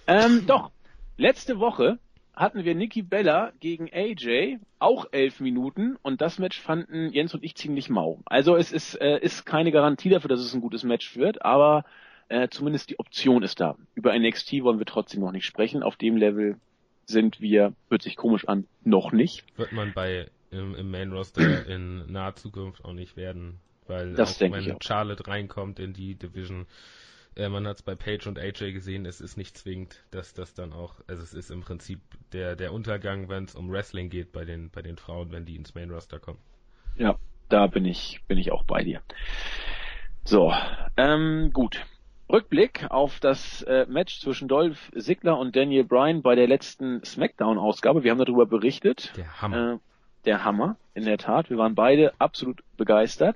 Ähm, doch. Letzte Woche hatten wir Nikki Bella gegen AJ, auch elf Minuten, und das Match fanden Jens und ich ziemlich mau. Also es ist, äh, ist keine Garantie dafür, dass es ein gutes Match wird, aber äh, zumindest die Option ist da. Über NXT wollen wir trotzdem noch nicht sprechen. Auf dem Level sind wir, hört sich komisch an, noch nicht. Wird man bei im, im Main Roster in naher Zukunft auch nicht werden, weil das auch wenn Charlotte reinkommt in die Division, äh, man hat es bei Page und AJ gesehen, es ist nicht zwingend, dass das dann auch, also es ist im Prinzip der, der Untergang, wenn es um Wrestling geht bei den, bei den Frauen, wenn die ins Main Roster kommen. Ja, da bin ich, bin ich auch bei dir. So, ähm, gut. Rückblick auf das äh, Match zwischen Dolph Ziggler und Daniel Bryan bei der letzten SmackDown-Ausgabe. Wir haben darüber berichtet. Der Hammer. Äh, der Hammer, in der Tat. Wir waren beide absolut begeistert.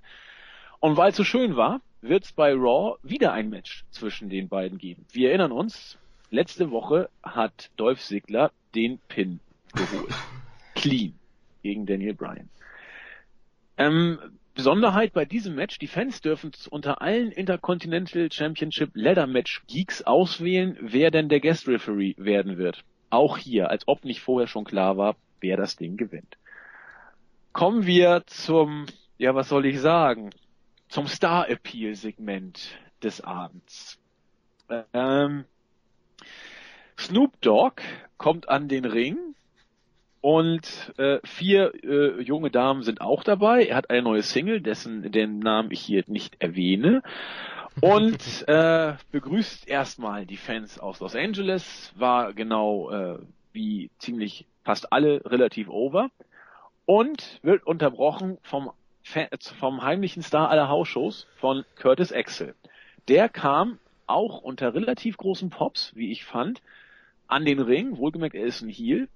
Und weil es so schön war, wird es bei Raw wieder ein Match zwischen den beiden geben. Wir erinnern uns, letzte Woche hat Dolph Ziggler den Pin geholt. Clean gegen Daniel Bryan. Ähm, Besonderheit bei diesem Match, die Fans dürfen unter allen Intercontinental Championship Ladder Match Geeks auswählen, wer denn der Guest Referee werden wird. Auch hier, als ob nicht vorher schon klar war, wer das Ding gewinnt. Kommen wir zum, ja, was soll ich sagen, zum Star Appeal Segment des Abends. Ähm, Snoop Dogg kommt an den Ring und äh, vier äh, junge Damen sind auch dabei. Er hat eine neue Single, dessen den Namen ich hier nicht erwähne. Und äh, begrüßt erstmal die Fans aus Los Angeles, war genau äh, wie ziemlich fast alle relativ over und wird unterbrochen vom, vom heimlichen Star aller Hausshows von Curtis Axel. Der kam auch unter relativ großen Pops, wie ich fand, an den Ring, wohlgemerkt, er ist ein Heel,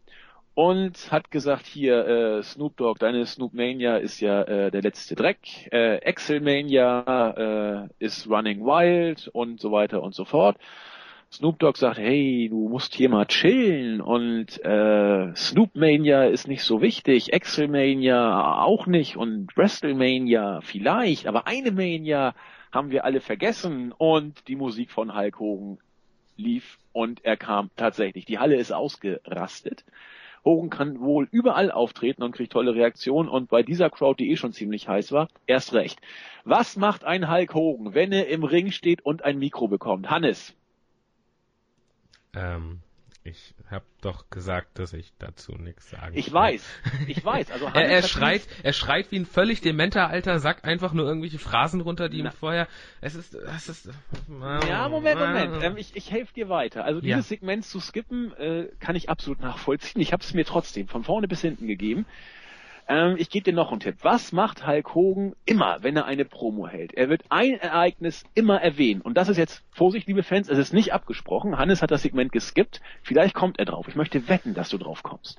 und hat gesagt, hier, äh, Snoop Dogg, deine Snoop Mania ist ja äh, der letzte Dreck, äh, Axel Mania äh, ist Running Wild und so weiter und so fort. Snoop Dogg sagt, hey, du musst hier mal chillen und äh, Snoop Mania ist nicht so wichtig, Axel Mania auch nicht und WrestleMania vielleicht, aber eine Mania haben wir alle vergessen und die Musik von Hulk Hogan lief und er kam tatsächlich. Die Halle ist ausgerastet. Hogan kann wohl überall auftreten und kriegt tolle Reaktionen und bei dieser Crowd, die eh schon ziemlich heiß war, erst recht. Was macht ein Hulk Hogan, wenn er im Ring steht und ein Mikro bekommt? Hannes. Ähm, ich habe doch gesagt, dass ich dazu nichts sagen Ich weiß, ich weiß. Also er, er schreit, er schreit wie ein völlig dementer alter Sack einfach nur irgendwelche Phrasen runter, die Na. ihm vorher. Es ist, es ist. Ja, Moment, Moment. Ähm, ich ich helfe dir weiter. Also dieses ja. Segment zu skippen äh, kann ich absolut nachvollziehen. Ich habe es mir trotzdem von vorne bis hinten gegeben. Ähm, ich gebe dir noch einen Tipp. Was macht Hulk Hogan immer, wenn er eine Promo hält? Er wird ein Ereignis immer erwähnen. Und das ist jetzt, Vorsicht, liebe Fans, es ist nicht abgesprochen. Hannes hat das Segment geskippt. Vielleicht kommt er drauf. Ich möchte wetten, dass du drauf kommst.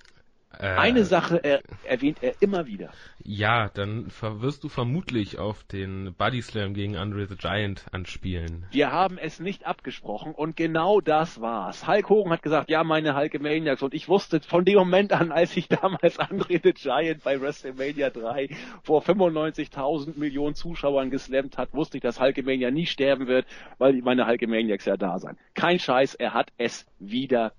Äh, Eine Sache er, erwähnt er immer wieder. Ja, dann wirst du vermutlich auf den Body Slam gegen Andre the Giant anspielen. Wir haben es nicht abgesprochen und genau das war's. Hulk Hogan hat gesagt, ja, meine Hulkamaniacs und ich wusste von dem Moment an, als ich damals Andre the Giant bei WrestleMania 3 vor 95.000 Millionen Zuschauern geslammt hat, wusste ich, dass Hulkamania nie sterben wird, weil meine Hulkamaniacs ja da sind. Kein Scheiß, er hat es wieder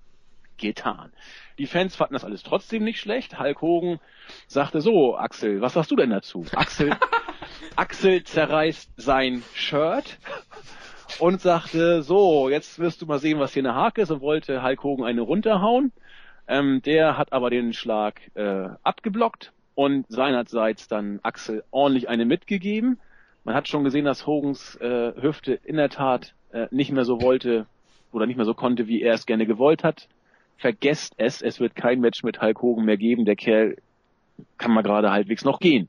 getan. Die Fans fanden das alles trotzdem nicht schlecht. Hulk Hogan sagte so, Axel, was sagst du denn dazu? Axel, Axel zerreißt sein Shirt und sagte, so, jetzt wirst du mal sehen, was hier eine Hake ist und wollte Hulk Hogan eine runterhauen. Ähm, der hat aber den Schlag äh, abgeblockt und seinerseits dann Axel ordentlich eine mitgegeben. Man hat schon gesehen, dass Hogans äh, Hüfte in der Tat äh, nicht mehr so wollte oder nicht mehr so konnte, wie er es gerne gewollt hat vergesst es, es wird kein Match mit Hulk Hogan mehr geben, der Kerl kann mal gerade halbwegs noch gehen.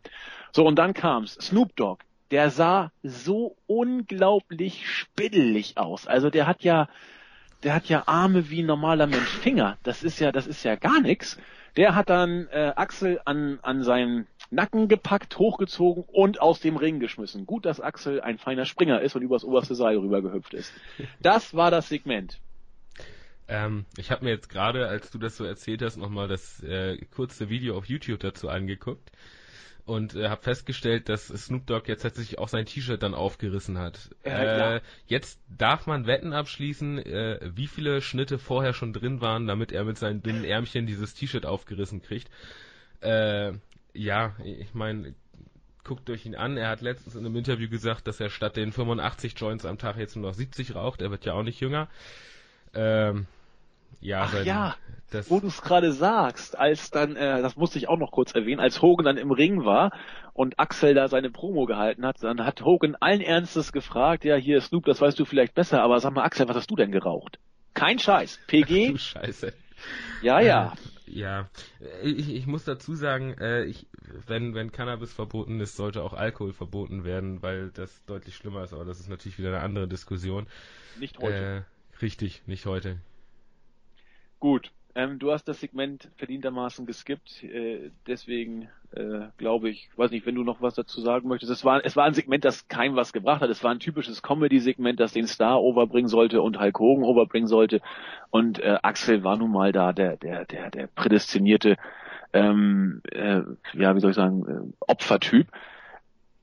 So, und dann kam's. Snoop Dogg, der sah so unglaublich spiddelig aus. Also der hat ja, der hat ja Arme wie ein normaler Mensch Finger. Das ist ja, das ist ja gar nichts. Der hat dann äh, Axel an, an seinen Nacken gepackt, hochgezogen und aus dem Ring geschmissen. Gut, dass Axel ein feiner Springer ist und übers oberste Seil rübergehüpft ist. Das war das Segment. Ähm, ich habe mir jetzt gerade, als du das so erzählt hast, nochmal das äh, kurze Video auf YouTube dazu angeguckt und äh, habe festgestellt, dass Snoop Dogg jetzt tatsächlich auch sein T-Shirt dann aufgerissen hat. Ja, äh, jetzt darf man Wetten abschließen, äh, wie viele Schnitte vorher schon drin waren, damit er mit seinen dünnen Ärmchen dieses T-Shirt aufgerissen kriegt. Äh, ja, ich meine, guckt euch ihn an. Er hat letztens in einem Interview gesagt, dass er statt den 85 Joints am Tag jetzt nur noch 70 raucht. Er wird ja auch nicht jünger. Ähm, ja, Ach ja, das, wo du es gerade sagst, als dann, äh, das musste ich auch noch kurz erwähnen, als Hogan dann im Ring war und Axel da seine Promo gehalten hat, dann hat Hogan allen Ernstes gefragt, ja hier Snoop, das weißt du vielleicht besser, aber sag mal Axel, was hast du denn geraucht? Kein Scheiß. PG? du Scheiße. Ja, ja. Äh, ja, ich, ich muss dazu sagen, äh, ich, wenn, wenn Cannabis verboten ist, sollte auch Alkohol verboten werden, weil das deutlich schlimmer ist, aber das ist natürlich wieder eine andere Diskussion. Nicht heute. Äh, richtig, nicht heute. Gut, ähm, du hast das Segment verdientermaßen geskippt, äh, deswegen äh, glaube ich, weiß nicht, wenn du noch was dazu sagen möchtest. Es war, es war ein Segment, das keinem was gebracht hat. Es war ein typisches Comedy-Segment, das den Star overbringen sollte und Hulk Hogan overbringen sollte. Und äh, Axel war nun mal da der, der, der, der prädestinierte, ähm, äh, ja, wie soll ich sagen, äh, Opfertyp.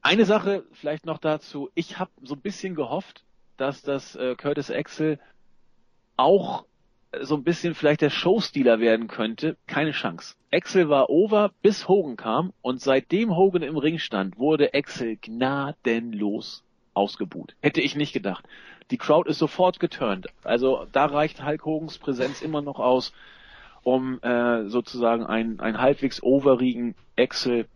Eine Sache vielleicht noch dazu. Ich habe so ein bisschen gehofft, dass das äh, Curtis Axel auch so ein bisschen vielleicht der Showstealer werden könnte, keine Chance. Axel war over, bis Hogan kam und seitdem Hogan im Ring stand, wurde Axel gnadenlos ausgebuht. Hätte ich nicht gedacht. Die Crowd ist sofort geturnt. Also da reicht Hulk Hogans Präsenz immer noch aus, um äh, sozusagen einen, einen halbwegs overigen Axel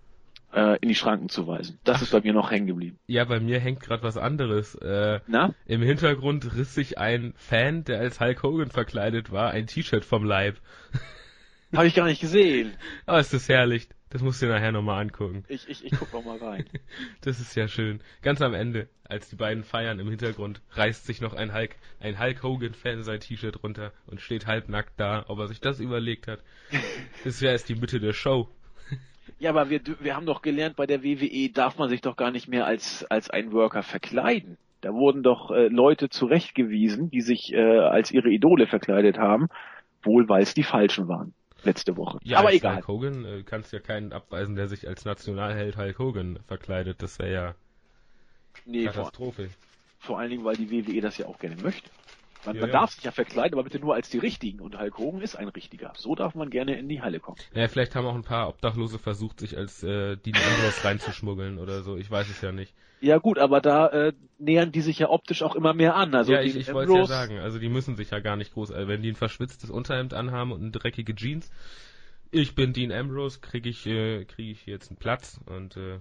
äh, in die Schranken zu weisen. Das Ach, ist bei mir noch hängen geblieben. Ja, bei mir hängt gerade was anderes. Äh, Na? Im Hintergrund riss sich ein Fan, der als Hulk Hogan verkleidet war, ein T-Shirt vom Leib. Habe ich gar nicht gesehen. Aber es ist herrlich. Das musst du dir nachher nochmal angucken. Ich, ich, ich guck noch mal rein. das ist ja schön. Ganz am Ende, als die beiden feiern im Hintergrund, reißt sich noch ein Hulk, ein Hulk Hogan-Fan sein T-Shirt runter und steht halbnackt da, ob er sich das überlegt hat. Das wäre erst die Mitte der Show. Ja, aber wir, wir haben doch gelernt, bei der WWE darf man sich doch gar nicht mehr als, als ein Worker verkleiden. Da wurden doch äh, Leute zurechtgewiesen, die sich äh, als ihre Idole verkleidet haben, wohl weil es die Falschen waren letzte Woche. Ja, aber egal. Hulk Hogan äh, kannst ja keinen abweisen, der sich als Nationalheld Hulk Hogan verkleidet. Das wäre ja nee, Katastrophe. Vor, vor allen Dingen, weil die WWE das ja auch gerne möchte. Man, ja, man ja. darf sich ja verkleiden, aber bitte nur als die Richtigen. Und Hulk Hogan ist ein Richtiger. So darf man gerne in die Halle kommen. Ja, vielleicht haben auch ein paar Obdachlose versucht, sich als äh, Dean Ambrose reinzuschmuggeln oder so. Ich weiß es ja nicht. Ja gut, aber da äh, nähern die sich ja optisch auch immer mehr an. Also ja, ich, ich wollte ja sagen. Also die müssen sich ja gar nicht groß... Also wenn die ein verschwitztes Unterhemd anhaben und dreckige Jeans, ich bin Dean Ambrose, kriege ich, äh, krieg ich jetzt einen Platz. Und äh,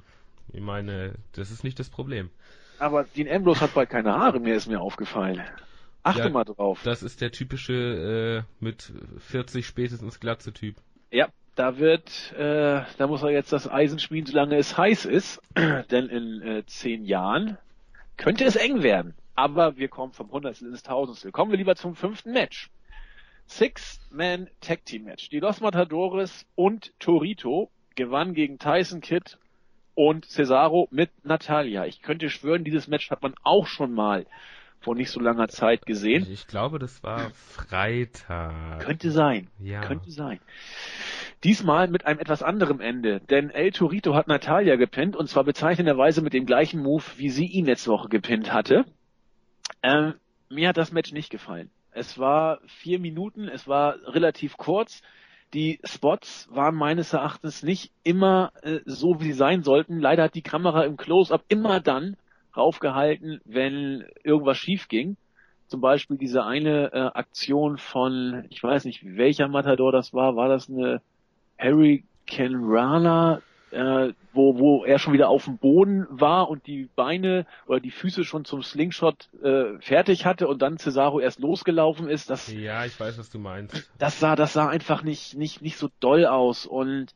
ich meine, das ist nicht das Problem. Aber Dean Ambrose hat bald keine Haare mehr, ist mir aufgefallen. Achte ja, mal drauf. Das ist der typische äh, mit 40 spätestens glatze Typ. Ja, da wird, äh, da muss er jetzt das Eisen spielen, solange es heiß ist, denn in äh, zehn Jahren könnte es eng werden. Aber wir kommen vom Hundertstel ins Tausendstel. Kommen wir lieber zum fünften Match. Six-Man Tag Team Match. Die Los Matadores und Torito gewannen gegen Tyson Kidd und Cesaro mit Natalia. Ich könnte schwören, dieses Match hat man auch schon mal vor nicht so langer Zeit gesehen. Ich glaube, das war Freitag. Könnte sein. Ja. Könnte sein. Diesmal mit einem etwas anderem Ende, denn El Torito hat Natalia gepinnt und zwar bezeichnenderweise mit dem gleichen Move, wie sie ihn letzte Woche gepinnt hatte. Ähm, mir hat das Match nicht gefallen. Es war vier Minuten, es war relativ kurz. Die Spots waren meines Erachtens nicht immer äh, so, wie sie sein sollten. Leider hat die Kamera im Close-up immer dann raufgehalten, wenn irgendwas schief ging. Zum Beispiel diese eine äh, Aktion von, ich weiß nicht, welcher Matador das war, war das eine Harry Rana, äh, wo, wo er schon wieder auf dem Boden war und die Beine oder die Füße schon zum Slingshot äh, fertig hatte und dann Cesaro erst losgelaufen ist. Das, ja, ich weiß, was du meinst. Das sah, das sah einfach nicht, nicht, nicht so doll aus und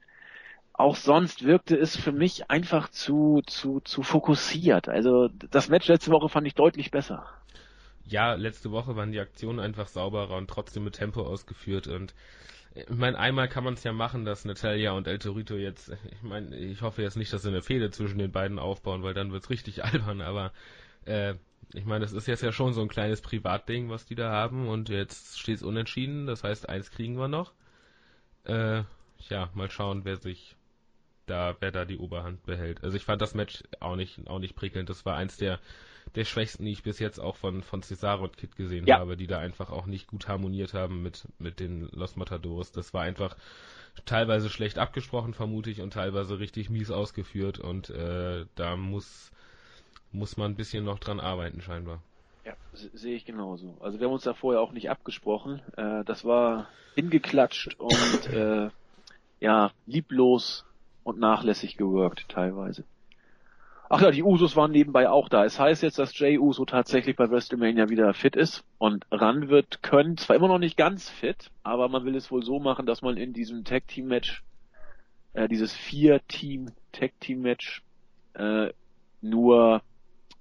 auch sonst wirkte es für mich einfach zu, zu, zu fokussiert. Also das Match letzte Woche fand ich deutlich besser. Ja, letzte Woche waren die Aktionen einfach sauberer und trotzdem mit Tempo ausgeführt und ich meine, einmal kann man es ja machen, dass Natalia und El Torito jetzt, ich meine, ich hoffe jetzt nicht, dass sie eine Fehde zwischen den beiden aufbauen, weil dann wird's richtig albern, aber äh, ich meine, das ist jetzt ja schon so ein kleines Privatding, was die da haben und jetzt steht es unentschieden, das heißt, eins kriegen wir noch. Äh, ja, mal schauen, wer sich da, wer da die Oberhand behält. Also ich fand das Match auch nicht, auch nicht prickelnd. Das war eins der, der schwächsten, die ich bis jetzt auch von, von Cesaro und Kid gesehen ja. habe, die da einfach auch nicht gut harmoniert haben mit, mit den Los Matadores. Das war einfach teilweise schlecht abgesprochen, vermute ich, und teilweise richtig mies ausgeführt und äh, da muss, muss man ein bisschen noch dran arbeiten, scheinbar. Ja, sehe ich genauso. Also wir haben uns da vorher auch nicht abgesprochen. Äh, das war hingeklatscht und äh, ja, lieblos und nachlässig geworkt teilweise. Ach ja, die Usos waren nebenbei auch da. Es heißt jetzt, dass Jay Uso tatsächlich bei WrestleMania wieder fit ist und ran wird können. Zwar immer noch nicht ganz fit, aber man will es wohl so machen, dass man in diesem Tag Team Match, äh, dieses vier Team Tag Team Match, äh, nur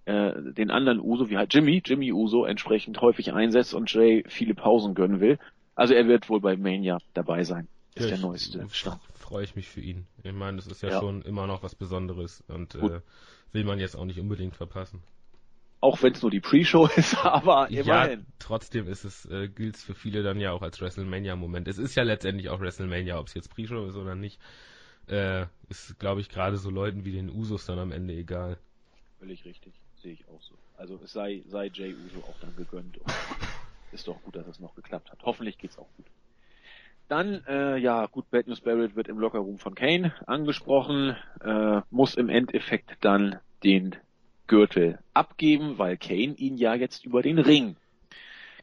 äh, den anderen Uso, wie halt Jimmy, Jimmy Uso entsprechend häufig einsetzt und Jay viele Pausen gönnen will. Also er wird wohl bei Mania dabei sein. Ist ja, der neueste Stand. Freue ich mich für ihn. Ich meine, das ist ja, ja. schon immer noch was Besonderes und äh, will man jetzt auch nicht unbedingt verpassen. Auch wenn es nur die Pre-Show ist, aber immerhin. Ja, trotzdem ist es, äh, gilt es für viele dann ja auch als WrestleMania-Moment. Es ist ja letztendlich auch WrestleMania, ob es jetzt Pre-Show ist oder nicht. Äh, ist, glaube ich, gerade so Leuten wie den Usos dann am Ende egal. Völlig richtig, sehe ich auch so. Also es sei, sei Jay Uso auch dann gegönnt. Und ist doch gut, dass es noch geklappt hat. Hoffentlich geht's auch gut. Dann, äh, ja, gut, Bad News Barrett wird im Lockerroom von Kane angesprochen, äh, muss im Endeffekt dann den Gürtel abgeben, weil Kane ihn ja jetzt über den Ring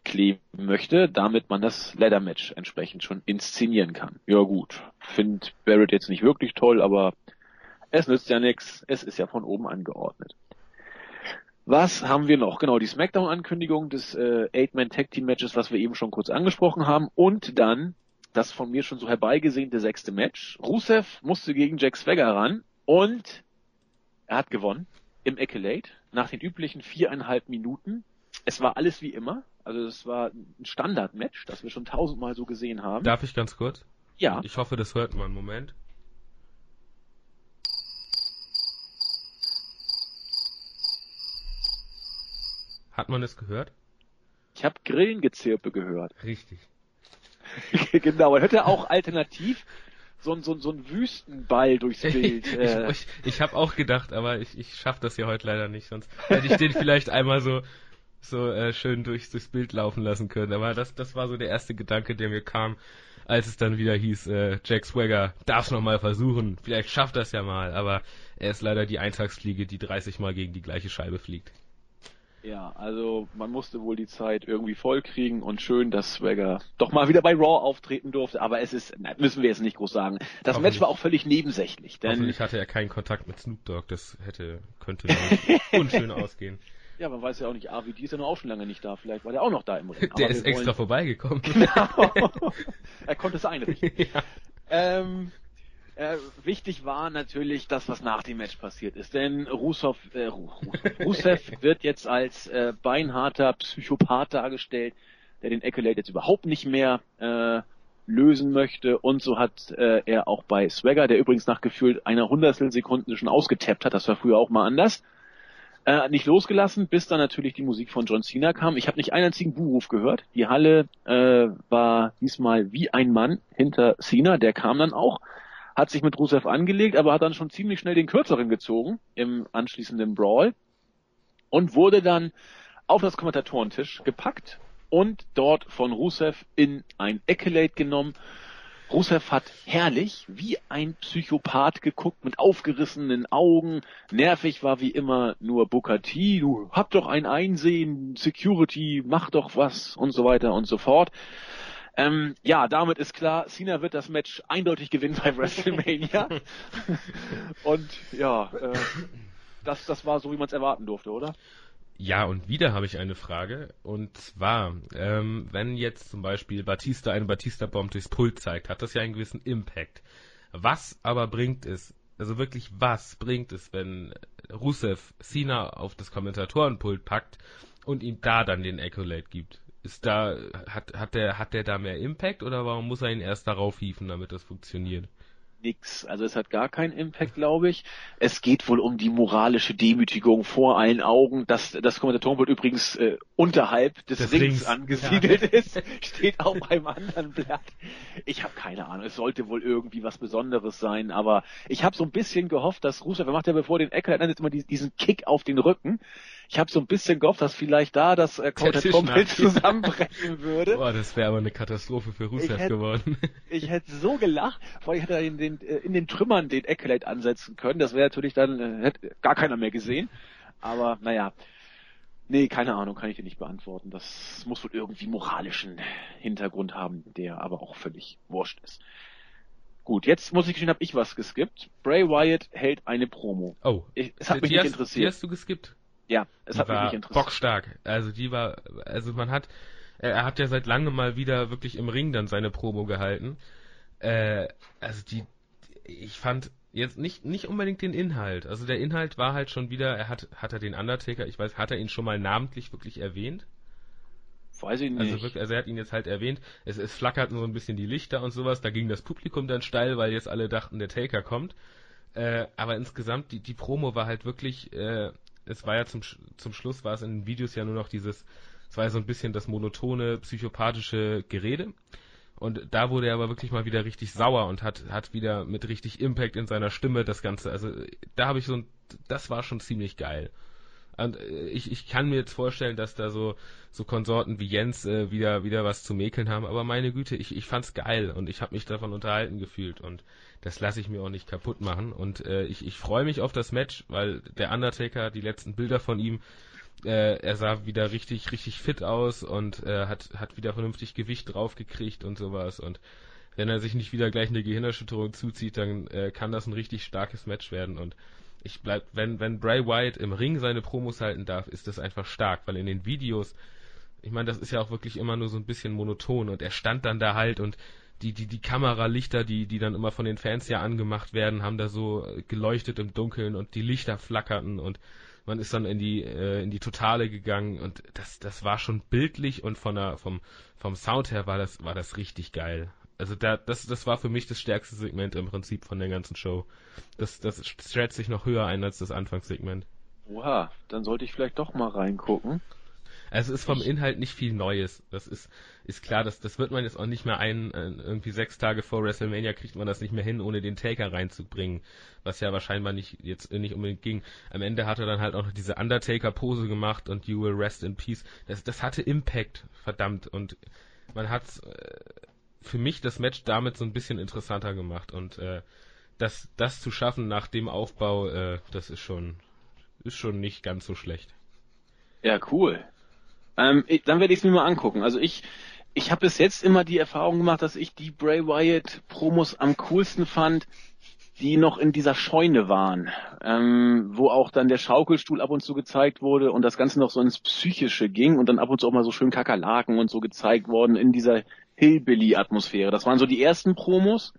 kleben möchte, damit man das Leather Match entsprechend schon inszenieren kann. Ja gut, find Barrett jetzt nicht wirklich toll, aber es nützt ja nichts, es ist ja von oben angeordnet. Was haben wir noch? Genau, die Smackdown-Ankündigung des äh, Eight-Man-Tag-Team-Matches, was wir eben schon kurz angesprochen haben. Und dann das von mir schon so herbeigesehnte sechste Match. Rusev musste gegen Jack Swagger ran und er hat gewonnen im Accolade nach den üblichen viereinhalb Minuten. Es war alles wie immer. Also es war ein Standard-Match, das wir schon tausendmal so gesehen haben. Darf ich ganz kurz? Ja. Ich hoffe, das hört man. einen Moment. Hat man es gehört? Ich habe Grillengezirpe gehört. Richtig. genau, man hätte auch alternativ so ein, so, so ein Wüstenball durchs Bild. ich äh. ich, ich habe auch gedacht, aber ich, ich schaff das ja heute leider nicht, sonst hätte ich den vielleicht einmal so so äh, schön durchs, durchs Bild laufen lassen können. Aber das, das war so der erste Gedanke, der mir kam, als es dann wieder hieß, äh, Jack Swagger darf's noch mal versuchen, vielleicht schafft das ja mal, aber er ist leider die Eintagsfliege, die 30 Mal gegen die gleiche Scheibe fliegt. Ja, also man musste wohl die Zeit irgendwie vollkriegen und schön, dass Swagger doch mal wieder bei Raw auftreten durfte, aber es ist, na, müssen wir jetzt nicht groß sagen. Das Match war auch völlig nebensächlich. Denn ich hatte er keinen Kontakt mit Snoop Dogg, das hätte, könnte unschön ausgehen. Ja, man weiß ja auch nicht, RVD ist ja noch auch schon lange nicht da, vielleicht war der auch noch da im Ring. Der ist extra vorbeigekommen. Genau. er konnte es einrichten. ja. ähm, äh, wichtig war natürlich das, was nach dem Match passiert ist. Denn Rusev, äh, Rusev wird jetzt als äh, beinharter Psychopath dargestellt, der den Accolade jetzt überhaupt nicht mehr äh, lösen möchte. Und so hat äh, er auch bei Swagger, der übrigens nach gefühlt einer Hundertstelsekunde schon ausgetappt hat, das war früher auch mal anders, äh, nicht losgelassen, bis dann natürlich die Musik von John Cena kam. Ich habe nicht einen einzigen Buhruf gehört. Die Halle äh, war diesmal wie ein Mann hinter Cena, der kam dann auch hat sich mit Rusev angelegt, aber hat dann schon ziemlich schnell den kürzeren gezogen im anschließenden Brawl und wurde dann auf das Kommentatorentisch gepackt und dort von Rusev in ein Accolade genommen. Rusev hat herrlich wie ein Psychopath geguckt mit aufgerissenen Augen. Nervig war wie immer nur Booker T. Du hab doch ein Einsehen, Security, mach doch was und so weiter und so fort. Ähm, ja, damit ist klar, Cena wird das Match eindeutig gewinnen bei WrestleMania. und ja, äh, das, das war so, wie man es erwarten durfte, oder? Ja, und wieder habe ich eine Frage. Und zwar, ähm, wenn jetzt zum Beispiel Batista eine Batista-Bomb durchs Pult zeigt, hat das ja einen gewissen Impact. Was aber bringt es, also wirklich was bringt es, wenn Rusev Cena auf das Kommentatorenpult packt und ihm da dann den Accolade gibt? Ist da, hat, hat der, hat der da mehr Impact oder warum muss er ihn erst darauf hieven, damit das funktioniert? nix. Also es hat gar keinen Impact, glaube ich. Es geht wohl um die moralische Demütigung vor allen Augen. dass das Kommentatorenbild übrigens äh, unterhalb des, des Rings, Rings, angesiedelt ja. ist, steht auf einem anderen Blatt. Ich habe keine Ahnung. Es sollte wohl irgendwie was Besonderes sein, aber ich habe so ein bisschen gehofft, dass Rusev, er macht ja bevor den Eckler, dann jetzt immer diesen Kick auf den Rücken. Ich habe so ein bisschen gehofft, dass vielleicht da das äh, Kommentatorenbild zusammenbrechen würde. Boah, das wäre aber eine Katastrophe für Rusev geworden. Ich hätte so gelacht, vor allem hätte er in den, äh, in den Trümmern den Accolade ansetzen können. Das wäre natürlich dann, äh, hätte gar keiner mehr gesehen. Aber naja, nee, keine Ahnung, kann ich dir nicht beantworten. Das muss wohl irgendwie moralischen Hintergrund haben, der aber auch völlig wurscht ist. Gut, jetzt muss ich gestehen, habe ich was geskippt. Bray Wyatt hält eine Promo. Oh, ich, es hat mich die nicht hast, interessiert. Die hast du geskippt? Ja, es hat war mich interessiert. Bockstark. Also die war, also man hat, er hat ja seit langem mal wieder wirklich im Ring dann seine Promo gehalten. Äh, also die, ich fand jetzt nicht nicht unbedingt den Inhalt. Also der Inhalt war halt schon wieder, er hat hat er den Undertaker, ich weiß, hat er ihn schon mal namentlich wirklich erwähnt? Weiß ich nicht. Also, wirklich, also er hat ihn jetzt halt erwähnt. Es, es flackerten so ein bisschen die Lichter und sowas. Da ging das Publikum dann steil, weil jetzt alle dachten, der Taker kommt. Äh, aber insgesamt, die, die Promo war halt wirklich, äh, es war ja zum, zum Schluss, war es in den Videos ja nur noch dieses, es war ja so ein bisschen das monotone, psychopathische Gerede. Und da wurde er aber wirklich mal wieder richtig sauer und hat, hat wieder mit richtig Impact in seiner Stimme das Ganze. Also da habe ich so ein, das war schon ziemlich geil. Und äh, ich, ich kann mir jetzt vorstellen, dass da so, so Konsorten wie Jens äh, wieder, wieder was zu mäkeln haben, aber meine Güte, ich, ich fand's geil und ich habe mich davon unterhalten gefühlt und das lasse ich mir auch nicht kaputt machen. Und äh, ich, ich freue mich auf das Match, weil der Undertaker, die letzten Bilder von ihm, äh, er sah wieder richtig, richtig fit aus und äh, hat, hat wieder vernünftig Gewicht draufgekriegt und sowas. Und wenn er sich nicht wieder gleich eine Gehirnerschütterung zuzieht, dann äh, kann das ein richtig starkes Match werden. Und ich bleib, wenn, wenn Bray Wyatt im Ring seine Promos halten darf, ist das einfach stark, weil in den Videos, ich meine, das ist ja auch wirklich immer nur so ein bisschen monoton und er stand dann da halt und die, die, die Kameralichter, die, die dann immer von den Fans ja angemacht werden, haben da so geleuchtet im Dunkeln und die Lichter flackerten und man ist dann in die äh, in die Totale gegangen und das das war schon bildlich und von der vom vom Sound her war das war das richtig geil. Also da das das war für mich das stärkste Segment im Prinzip von der ganzen Show. Das das stretcht sich noch höher ein als das Anfangssegment. Oha, dann sollte ich vielleicht doch mal reingucken. Also es ist vom Inhalt nicht viel Neues. Das ist, ist klar, das, das wird man jetzt auch nicht mehr ein, äh, irgendwie sechs Tage vor WrestleMania kriegt man das nicht mehr hin, ohne den Taker reinzubringen. Was ja wahrscheinlich nicht, jetzt nicht unbedingt ging. Am Ende hat er dann halt auch noch diese Undertaker-Pose gemacht und You will rest in peace. Das, das hatte Impact, verdammt. Und man hat äh, für mich das Match damit so ein bisschen interessanter gemacht. Und äh, das, das zu schaffen nach dem Aufbau, äh, das ist schon, ist schon nicht ganz so schlecht. Ja, cool. Ähm, ich, dann werde ich es mir mal angucken. Also ich, ich habe bis jetzt immer die Erfahrung gemacht, dass ich die Bray Wyatt Promos am coolsten fand, die noch in dieser Scheune waren, ähm, wo auch dann der Schaukelstuhl ab und zu gezeigt wurde und das Ganze noch so ins Psychische ging und dann ab und zu auch mal so schön Kakerlaken und so gezeigt worden in dieser Hillbilly-Atmosphäre. Das waren so die ersten Promos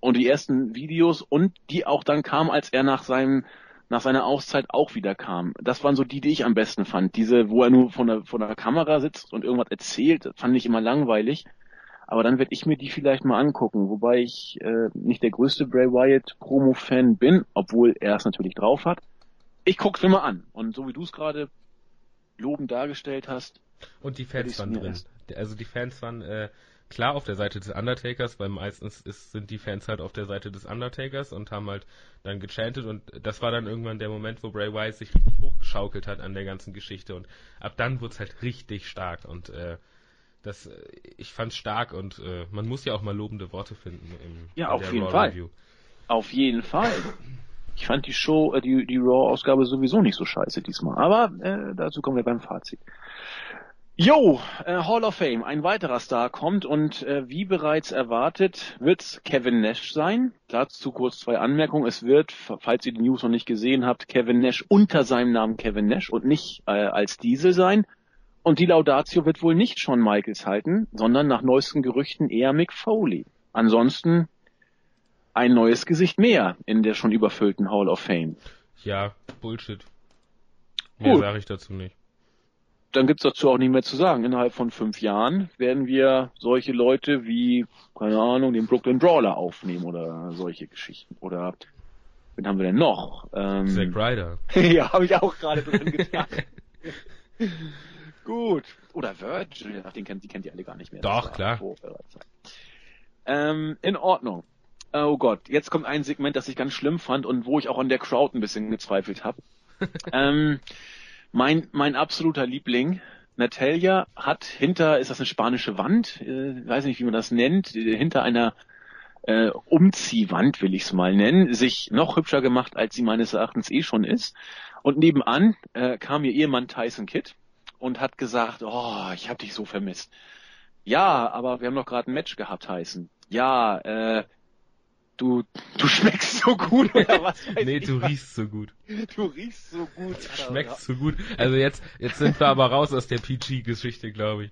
und die ersten Videos und die auch dann kamen, als er nach seinem nach seiner Auszeit auch wieder kam. Das waren so die, die ich am besten fand. Diese, wo er nur von der, von der Kamera sitzt und irgendwas erzählt, fand ich immer langweilig. Aber dann werde ich mir die vielleicht mal angucken, wobei ich äh, nicht der größte Bray Wyatt Promo-Fan bin, obwohl er es natürlich drauf hat. Ich guck's mir mal an. Und so wie du es gerade lobend dargestellt hast. Und die Fans waren drin. Also die Fans waren äh, klar auf der Seite des Undertakers, weil meistens ist, sind die Fans halt auf der Seite des Undertakers und haben halt dann gechantet und das war dann irgendwann der Moment, wo Bray Wyatt sich richtig hochgeschaukelt hat an der ganzen Geschichte und ab dann wurde es halt richtig stark und äh, das, äh, ich fand's stark und äh, man muss ja auch mal lobende Worte finden im Ja, auf jeden Raw Fall. Review. Auf jeden Fall. Ich fand die Show, äh, die, die Raw-Ausgabe sowieso nicht so scheiße diesmal. Aber äh, dazu kommen wir beim Fazit. Jo, äh, Hall of Fame, ein weiterer Star kommt und äh, wie bereits erwartet wird's Kevin Nash sein. Dazu kurz zwei Anmerkungen. Es wird, falls ihr die News noch nicht gesehen habt, Kevin Nash unter seinem Namen Kevin Nash und nicht äh, als Diesel sein. Und die Laudatio wird wohl nicht Shawn Michaels halten, sondern nach neuesten Gerüchten eher Mick Foley. Ansonsten ein neues Gesicht mehr in der schon überfüllten Hall of Fame. Ja, Bullshit. Mehr sage ich dazu nicht. Dann gibt's dazu auch nicht mehr zu sagen. Innerhalb von fünf Jahren werden wir solche Leute wie, keine Ahnung, den Brooklyn Brawler aufnehmen oder solche Geschichten. Oder wen haben wir denn noch? Ähm, Zack Ryder. ja, habe ich auch gerade drin gedacht. Gut. Oder Virgil, ach, den kennt, die kennt ihr alle gar nicht mehr. Doch, klar. Ähm, in Ordnung. Oh Gott, jetzt kommt ein Segment, das ich ganz schlimm fand und wo ich auch an der Crowd ein bisschen gezweifelt habe. ähm, mein, mein absoluter Liebling, Natalia, hat hinter, ist das eine spanische Wand? Äh, weiß nicht, wie man das nennt, äh, hinter einer äh, Umziehwand, will ich es mal nennen, sich noch hübscher gemacht, als sie meines Erachtens eh schon ist. Und nebenan äh, kam ihr Ehemann Tyson Kidd und hat gesagt, oh, ich hab dich so vermisst. Ja, aber wir haben doch gerade ein Match gehabt, Tyson. Ja, äh, du, du schmeckst so gut oder was weiß Nee, ich du was. riechst so gut. Du riechst so gut. Du schmeckst so gut. Also jetzt, jetzt sind wir aber raus aus der PG-Geschichte, glaube ich.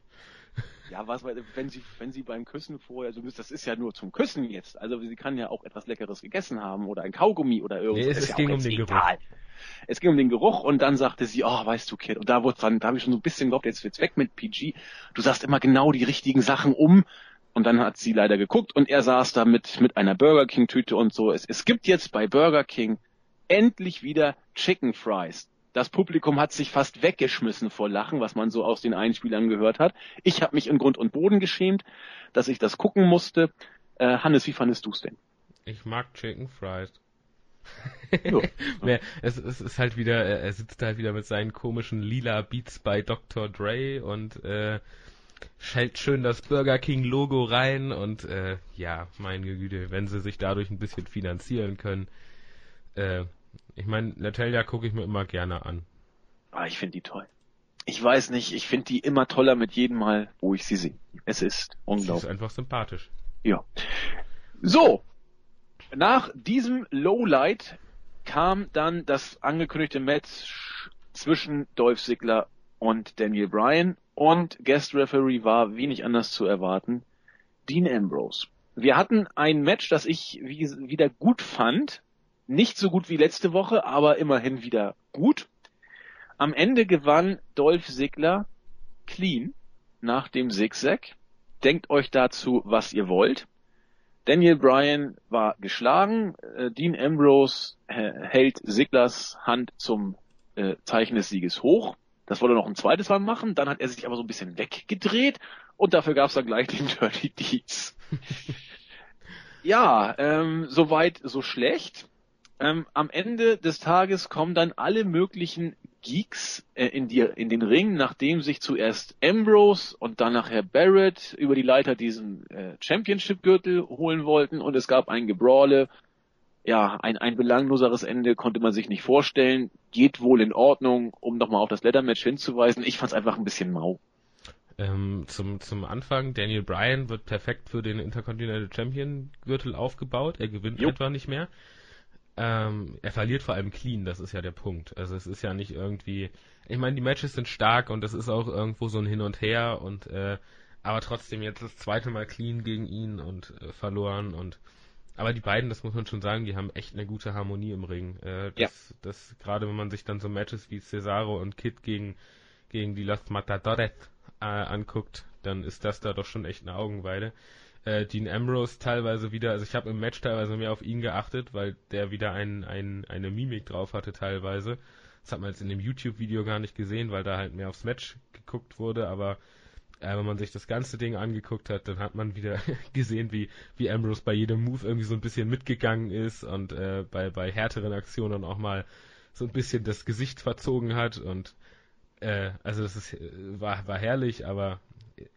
Ja, was, wenn sie, wenn sie beim Küssen vorher, also das ist ja nur zum Küssen jetzt. Also sie kann ja auch etwas Leckeres gegessen haben oder ein Kaugummi oder irgendwas. Nee, es, es ja ging um den egal. Geruch. Es ging um den Geruch und dann sagte sie, oh, weißt du, Kid, und da wurde dann, da habe ich schon so ein bisschen geglaubt, jetzt wird's weg mit PG. Du sagst immer genau die richtigen Sachen um. Und dann hat sie leider geguckt und er saß da mit, mit einer Burger King Tüte und so. Es, es gibt jetzt bei Burger King endlich wieder Chicken Fries. Das Publikum hat sich fast weggeschmissen vor Lachen, was man so aus den Einspielern gehört hat. Ich habe mich in Grund und Boden geschämt, dass ich das gucken musste. Äh, Hannes, wie fandest du's denn? Ich mag Chicken Fries. es, es, ist halt wieder, er sitzt halt wieder mit seinen komischen lila Beats bei Dr. Dre und äh, schält schön das Burger King Logo rein und äh, ja, meine Güte, wenn sie sich dadurch ein bisschen finanzieren können, äh, ich meine, Natalia gucke ich mir immer gerne an. Ah, ich finde die toll. Ich weiß nicht, ich finde die immer toller mit jedem Mal, wo ich sie sehe. Es ist unglaublich. Sie ist einfach sympathisch. Ja. So. Nach diesem Lowlight kam dann das angekündigte Match zwischen Dolph Ziggler und Daniel Bryan und Guest Referee war wenig anders zu erwarten, Dean Ambrose. Wir hatten ein Match, das ich wieder gut fand, nicht so gut wie letzte Woche, aber immerhin wieder gut. Am Ende gewann Dolph Ziggler clean nach dem Zigzag. Denkt euch dazu, was ihr wollt. Daniel Bryan war geschlagen. Äh, Dean Ambrose äh, hält Ziglers Hand zum äh, Zeichen des Sieges hoch. Das wollte er noch ein zweites Mal machen. Dann hat er sich aber so ein bisschen weggedreht und dafür gab es dann gleich den Dirty Deeds. ja, ähm, soweit so schlecht. Ähm, am Ende des Tages kommen dann alle möglichen Geeks äh, in, die, in den Ring, nachdem sich zuerst Ambrose und dann nachher Barrett über die Leiter diesen äh, Championship-Gürtel holen wollten und es gab ein Gebrawle. Ja, ein, ein belangloseres Ende konnte man sich nicht vorstellen. Geht wohl in Ordnung, um nochmal auf das Leather-Match hinzuweisen. Ich fand's einfach ein bisschen mau. Ähm, zum, zum Anfang, Daniel Bryan wird perfekt für den Intercontinental Champion Gürtel aufgebaut. Er gewinnt jo. etwa nicht mehr. Ähm, er verliert vor allem clean, das ist ja der Punkt. Also es ist ja nicht irgendwie. Ich meine, die Matches sind stark und es ist auch irgendwo so ein Hin und Her und äh, aber trotzdem jetzt das zweite Mal clean gegen ihn und äh, verloren und aber die beiden, das muss man schon sagen, die haben echt eine gute Harmonie im Ring. Äh, das, ja. das gerade wenn man sich dann so Matches wie Cesaro und Kid gegen gegen die Los Matadores äh, anguckt, dann ist das da doch schon echt eine Augenweide äh, Dean Ambrose teilweise wieder, also ich habe im Match teilweise mehr auf ihn geachtet, weil der wieder ein, ein, eine Mimik drauf hatte teilweise. Das hat man jetzt in dem YouTube-Video gar nicht gesehen, weil da halt mehr aufs Match geguckt wurde, aber äh, wenn man sich das ganze Ding angeguckt hat, dann hat man wieder gesehen, wie, wie Ambrose bei jedem Move irgendwie so ein bisschen mitgegangen ist und äh, bei, bei härteren Aktionen auch mal so ein bisschen das Gesicht verzogen hat und äh, also das ist, äh, war, war herrlich, aber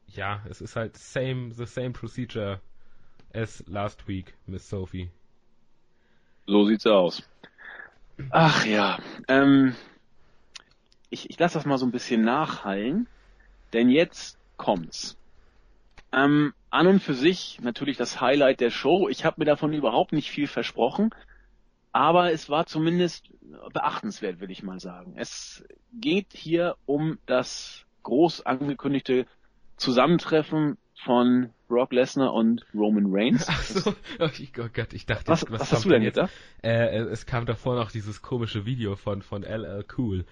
ja, es ist halt same, the same procedure as last week, Miss Sophie. So sieht's aus. Ach ja, ähm, ich, ich lasse das mal so ein bisschen nachhallen, denn jetzt kommt's. Ähm, an und für sich natürlich das Highlight der Show. Ich habe mir davon überhaupt nicht viel versprochen, aber es war zumindest beachtenswert, will ich mal sagen. Es geht hier um das groß angekündigte Zusammentreffen von Brock Lesnar und Roman Reigns. Ach so, oh, Gott, ich dachte, was, was, was hast du denn jetzt? Äh, es kam davor noch dieses komische Video von, von LL Cool.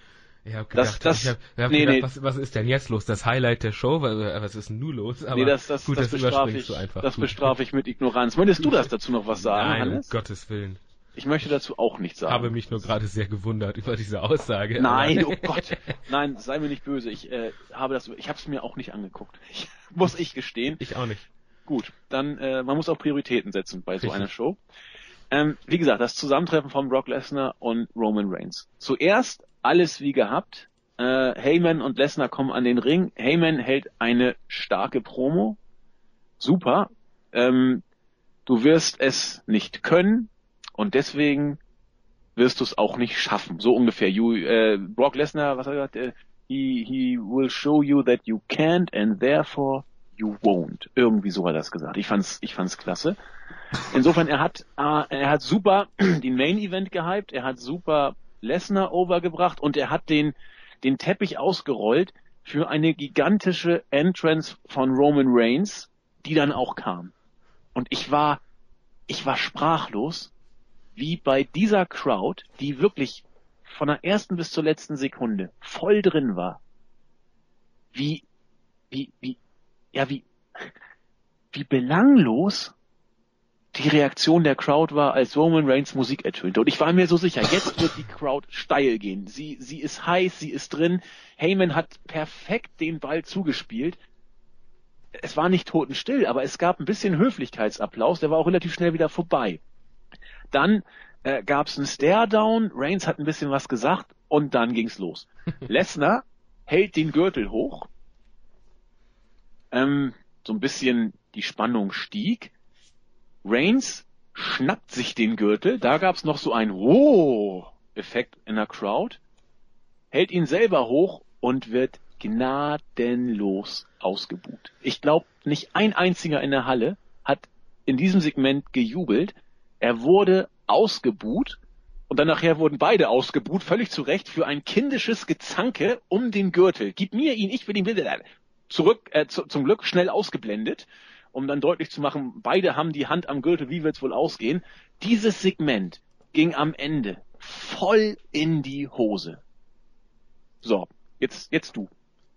Ich hab gedacht, das, das, ich hab, hab nee, gedacht nee. was, was ist denn jetzt los? Das Highlight der Show? Was ist denn nun los? Aber nee, das, das, gut, das, das bestrafe ich, du einfach. Das bestrafe ich mit Ignoranz. Möchtest du das dazu noch was sagen, Nein, Hannes? um Gottes Willen. Ich möchte dazu auch nichts sagen. Ich habe mich nur gerade sehr gewundert über diese Aussage. Nein, oh Gott. Nein, sei mir nicht böse. Ich äh, habe das, ich habe es mir auch nicht angeguckt. Ich, muss ich gestehen. Ich auch nicht. Gut, dann äh, man muss auch Prioritäten setzen bei so einer Show. Ähm, wie gesagt, das Zusammentreffen von Brock Lesnar und Roman Reigns. Zuerst alles wie gehabt. Äh, Heyman und Lesnar kommen an den Ring. Heyman hält eine starke Promo. Super. Ähm, du wirst es nicht können und deswegen wirst du es auch nicht schaffen. So ungefähr. You, äh, Brock Lesnar, was hat er gesagt? Äh, he, he will show you that you can't and therefore you won't. Irgendwie so hat er das gesagt. Ich fand's, ich fand's klasse. Insofern, er hat, äh, er hat super den Main Event gehypt, er hat super Lesnar overgebracht und er hat den, den Teppich ausgerollt für eine gigantische Entrance von Roman Reigns, die dann auch kam. Und ich war, ich war sprachlos, wie bei dieser Crowd, die wirklich von der ersten bis zur letzten Sekunde voll drin war, wie, wie, wie, ja, wie, wie belanglos die Reaktion der Crowd war, als Roman Reigns Musik ertönte. Und ich war mir so sicher, jetzt wird die Crowd steil gehen. Sie, sie ist heiß, sie ist drin. Heyman hat perfekt den Ball zugespielt. Es war nicht totenstill, aber es gab ein bisschen Höflichkeitsapplaus. Der war auch relativ schnell wieder vorbei. Dann äh, gab es einen Stare-Down. Reigns hat ein bisschen was gesagt und dann ging's los. Lesnar hält den Gürtel hoch. Ähm, so ein bisschen die Spannung stieg. Reigns schnappt sich den Gürtel, da gab's noch so ein Oh-Effekt in der Crowd, hält ihn selber hoch und wird gnadenlos ausgebuht. Ich glaube, nicht ein einziger in der Halle hat in diesem Segment gejubelt. Er wurde ausgebuht und dann nachher wurden beide ausgebuht, völlig zu Recht, für ein kindisches Gezanke um den Gürtel. Gib mir ihn, ich will ihn bitte. Zurück, äh, zu, zum Glück schnell ausgeblendet um dann deutlich zu machen, beide haben die Hand am Gürtel, wie wird's wohl ausgehen? Dieses Segment ging am Ende voll in die Hose. So, jetzt, jetzt du.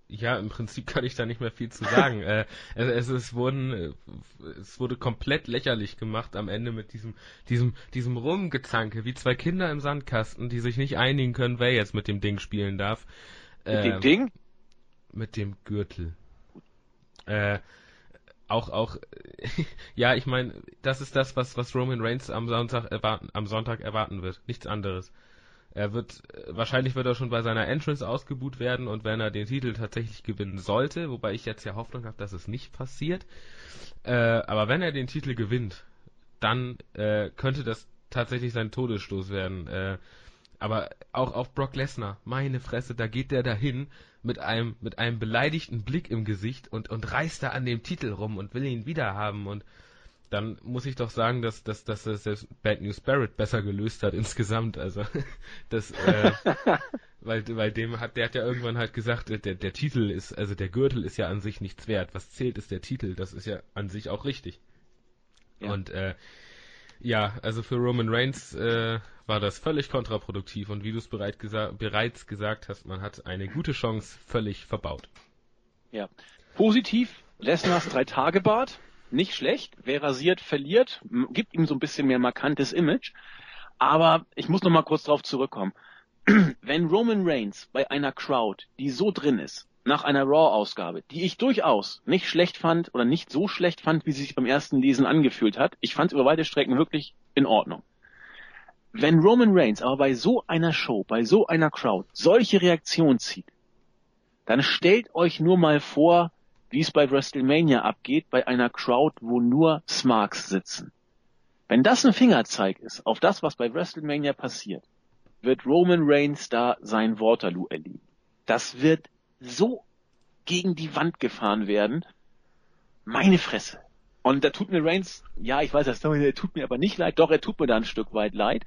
Ja, im Prinzip kann ich da nicht mehr viel zu sagen. äh, es, es, wurden, es wurde komplett lächerlich gemacht am Ende mit diesem, diesem, diesem Rumgezanke, wie zwei Kinder im Sandkasten, die sich nicht einigen können, wer jetzt mit dem Ding spielen darf. Mit äh, dem Ding? Mit dem Gürtel. Äh, auch auch ja, ich meine, das ist das, was was Roman Reigns am Sonntag erwarten am Sonntag erwarten wird, nichts anderes. Er wird wahrscheinlich wird er schon bei seiner Entrance ausgebuht werden und wenn er den Titel tatsächlich gewinnen sollte, wobei ich jetzt ja Hoffnung habe, dass es nicht passiert, äh, aber wenn er den Titel gewinnt, dann äh, könnte das tatsächlich sein Todesstoß werden. Äh, aber auch auf Brock Lesnar, meine Fresse, da geht der dahin mit einem, mit einem beleidigten Blick im Gesicht und, und reißt da an dem Titel rum und will ihn wieder haben und dann muss ich doch sagen, dass, dass, dass das Bad News Barrett besser gelöst hat insgesamt. Also das, äh, weil, weil dem hat, der hat ja irgendwann halt gesagt, der, der Titel ist, also der Gürtel ist ja an sich nichts wert. Was zählt ist der Titel. Das ist ja an sich auch richtig. Ja. Und äh, ja, also für Roman Reigns äh, war das völlig kontraproduktiv und wie du es gesa bereits gesagt hast, man hat eine gute Chance völlig verbaut. Ja. Positiv, Lesners Drei-Tage-Bart, nicht schlecht. Wer rasiert, verliert, gibt ihm so ein bisschen mehr markantes Image. Aber ich muss noch mal kurz drauf zurückkommen. Wenn Roman Reigns bei einer Crowd, die so drin ist, nach einer Raw-Ausgabe, die ich durchaus nicht schlecht fand oder nicht so schlecht fand, wie sie sich beim ersten Lesen angefühlt hat. Ich fand es über weite Strecken wirklich in Ordnung. Wenn Roman Reigns aber bei so einer Show, bei so einer Crowd solche Reaktionen zieht, dann stellt euch nur mal vor, wie es bei WrestleMania abgeht, bei einer Crowd, wo nur Smarks sitzen. Wenn das ein Fingerzeig ist auf das, was bei WrestleMania passiert, wird Roman Reigns da sein Waterloo erleben. Das wird so gegen die Wand gefahren werden. Meine Fresse. Und da tut mir Reigns, ja, ich weiß, das tut mir aber nicht leid, doch, er tut mir da ein Stück weit leid,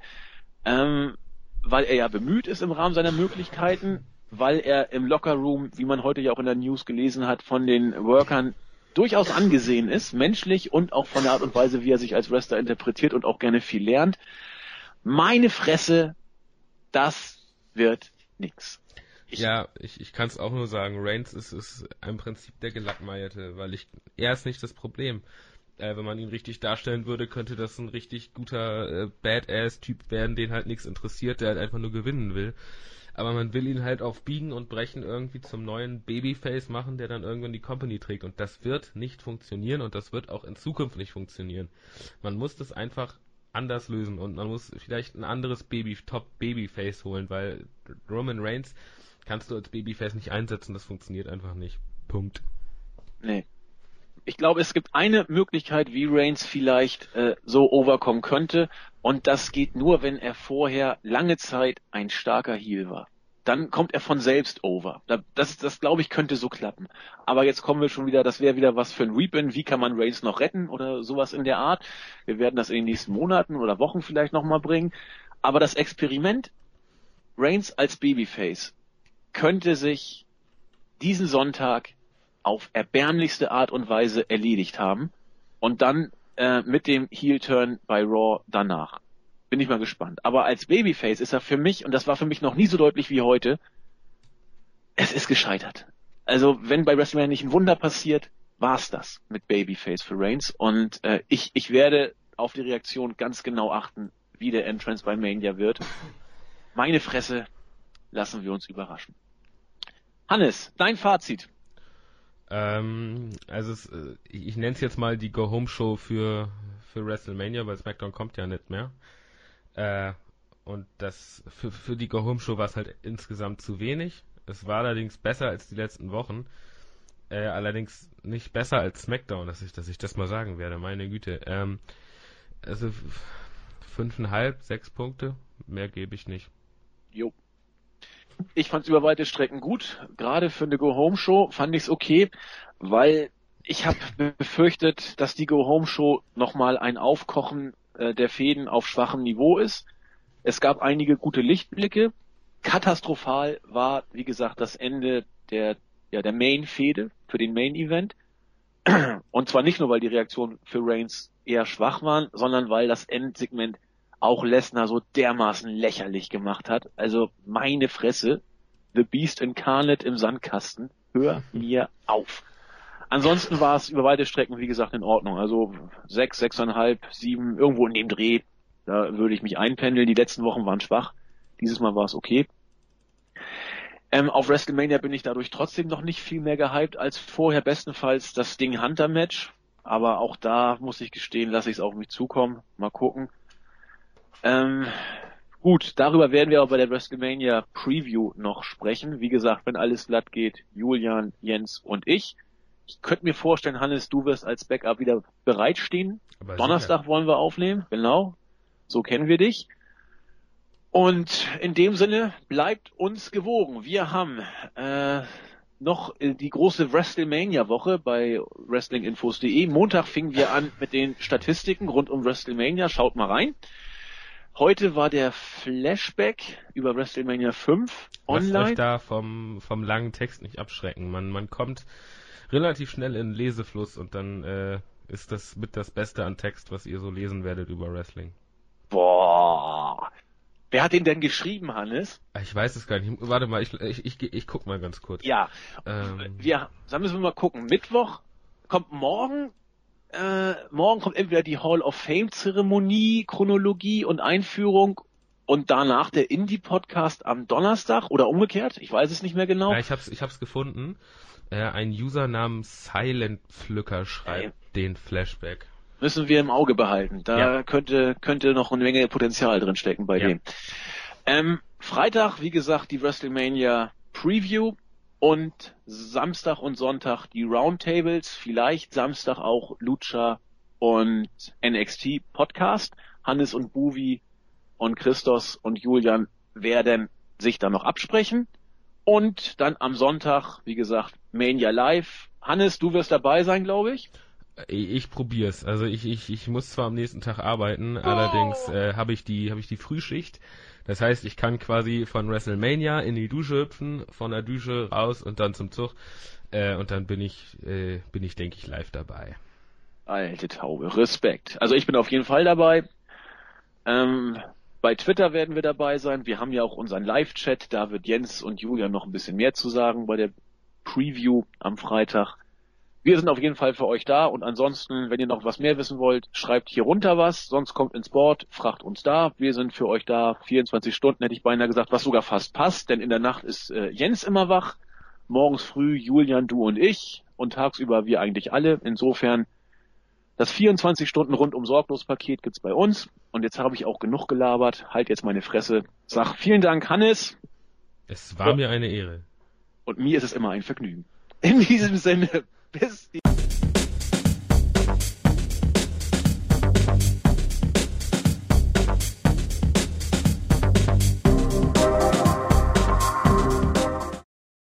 ähm, weil er ja bemüht ist im Rahmen seiner Möglichkeiten, weil er im Lockerroom, wie man heute ja auch in der News gelesen hat, von den Workern durchaus angesehen ist, menschlich und auch von der Art und Weise, wie er sich als Wrestler interpretiert und auch gerne viel lernt. Meine Fresse, das wird nix. Ja, ich, ich kann es auch nur sagen, Reigns ist, ist im Prinzip der Gelackmeierte, weil ich, er ist nicht das Problem. Äh, wenn man ihn richtig darstellen würde, könnte das ein richtig guter äh, Badass-Typ werden, den halt nichts interessiert, der halt einfach nur gewinnen will. Aber man will ihn halt auf Biegen und Brechen irgendwie zum neuen Babyface machen, der dann irgendwann die Company trägt. Und das wird nicht funktionieren und das wird auch in Zukunft nicht funktionieren. Man muss das einfach anders lösen und man muss vielleicht ein anderes Baby, Top Babyface holen, weil Roman Reigns kannst du als Babyface nicht einsetzen, das funktioniert einfach nicht. Punkt. Nee. Ich glaube, es gibt eine Möglichkeit, wie Reigns vielleicht äh, so overkommen könnte, und das geht nur, wenn er vorher lange Zeit ein starker Heel war. Dann kommt er von selbst over. Das, das glaube ich, könnte so klappen. Aber jetzt kommen wir schon wieder, das wäre wieder was für ein Reapin. Wie kann man Reigns noch retten oder sowas in der Art? Wir werden das in den nächsten Monaten oder Wochen vielleicht nochmal bringen. Aber das Experiment Reigns als Babyface könnte sich diesen Sonntag auf erbärmlichste Art und Weise erledigt haben und dann äh, mit dem Heel-Turn bei Raw danach. Bin ich mal gespannt. Aber als Babyface ist er für mich, und das war für mich noch nie so deutlich wie heute, es ist gescheitert. Also wenn bei WrestleMania nicht ein Wunder passiert, war's das mit Babyface für Reigns. Und äh, ich, ich werde auf die Reaktion ganz genau achten, wie der Entrance bei Mania wird. Meine Fresse, lassen wir uns überraschen. Hannes, dein Fazit. Ähm, also es, äh, ich, ich nenne es jetzt mal die Go-Home-Show für, für WrestleMania, weil SmackDown kommt ja nicht mehr. Äh, und das für, für die Go-Home-Show war es halt insgesamt zu wenig. Es war allerdings besser als die letzten Wochen. Äh, allerdings nicht besser als SmackDown, dass ich, dass ich das mal sagen werde, meine Güte. Ähm, also fünfeinhalb, sechs Punkte, mehr gebe ich nicht. Jo. Ich fand es über weite Strecken gut. Gerade für eine Go-Home-Show fand ich es okay, weil ich habe befürchtet, dass die Go-Home-Show nochmal ein Aufkochen äh, der Fäden auf schwachem Niveau ist. Es gab einige gute Lichtblicke. Katastrophal war, wie gesagt, das Ende der, ja, der Main-Fäde für den Main-Event. Und zwar nicht nur, weil die Reaktionen für Reigns eher schwach waren, sondern weil das Endsegment auch Lesnar so dermaßen lächerlich gemacht hat. Also meine Fresse, The Beast Incarnate im Sandkasten, hör mir auf. Ansonsten war es über weite Strecken, wie gesagt, in Ordnung. Also sechs, sechseinhalb, sieben, irgendwo in dem Dreh, da würde ich mich einpendeln. Die letzten Wochen waren schwach. Dieses Mal war es okay. Ähm, auf WrestleMania bin ich dadurch trotzdem noch nicht viel mehr gehypt als vorher. Bestenfalls das Ding Hunter Match. Aber auch da muss ich gestehen, lasse ich es auf mich zukommen. Mal gucken. Ähm, gut, darüber werden wir auch bei der WrestleMania Preview noch sprechen. Wie gesagt, wenn alles glatt geht, Julian, Jens und ich. Ich könnte mir vorstellen, Hannes, du wirst als Backup wieder bereitstehen. Aber Donnerstag sicher. wollen wir aufnehmen, genau. So kennen wir dich. Und in dem Sinne bleibt uns gewogen. Wir haben äh, noch die große WrestleMania-Woche bei WrestlingInfos.de. Montag fingen wir an mit den Statistiken rund um WrestleMania. Schaut mal rein. Heute war der Flashback über WrestleMania 5 online. Lasst euch da vom, vom langen Text nicht abschrecken. Man, man kommt relativ schnell in Lesefluss und dann äh, ist das mit das Beste an Text, was ihr so lesen werdet über Wrestling. Boah. Wer hat den denn geschrieben, Hannes? Ich weiß es gar nicht. Warte mal, ich, ich, ich, ich guck mal ganz kurz. Ja. Ähm, wir, dann müssen wir mal gucken. Mittwoch kommt morgen äh, morgen kommt entweder die Hall of Fame Zeremonie, Chronologie und Einführung und danach der Indie Podcast am Donnerstag oder umgekehrt. Ich weiß es nicht mehr genau. Ja, ich hab's, ich hab's gefunden. Äh, ein User namens Silent Pflücker schreibt okay. den Flashback. Müssen wir im Auge behalten. Da ja. könnte, könnte noch eine Menge Potenzial drin stecken bei ja. dem. Ähm, Freitag, wie gesagt, die WrestleMania Preview und Samstag und Sonntag die Roundtables, vielleicht Samstag auch Lucha und NXT Podcast. Hannes und Buvi und Christos und Julian werden sich dann noch absprechen. Und dann am Sonntag, wie gesagt, Mania Live. Hannes, du wirst dabei sein, glaube ich. Ich, probier's. Also ich, ich, ich muss zwar am nächsten Tag arbeiten, oh. allerdings äh, habe ich die habe ich die Frühschicht. Das heißt, ich kann quasi von WrestleMania in die Dusche hüpfen, von der Dusche raus und dann zum Zug. Äh, und dann bin ich, äh, bin ich, denke ich, live dabei. Alte Taube, Respekt. Also ich bin auf jeden Fall dabei. Ähm, Bei Twitter werden wir dabei sein. Wir haben ja auch unseren Live-Chat. Da wird Jens und Julia noch ein bisschen mehr zu sagen bei der Preview am Freitag. Wir sind auf jeden Fall für euch da und ansonsten, wenn ihr noch was mehr wissen wollt, schreibt hier runter was, sonst kommt ins Board, fragt uns da. Wir sind für euch da, 24 Stunden hätte ich beinahe gesagt, was sogar fast passt, denn in der Nacht ist äh, Jens immer wach, morgens früh Julian, du und ich und tagsüber wir eigentlich alle. Insofern das 24 Stunden rundum sorglos Paket gibt's bei uns und jetzt habe ich auch genug gelabert, halt jetzt meine Fresse. Sag vielen Dank Hannes. Es war ja. mir eine Ehre. Und mir ist es immer ein Vergnügen. In diesem Sinne bis die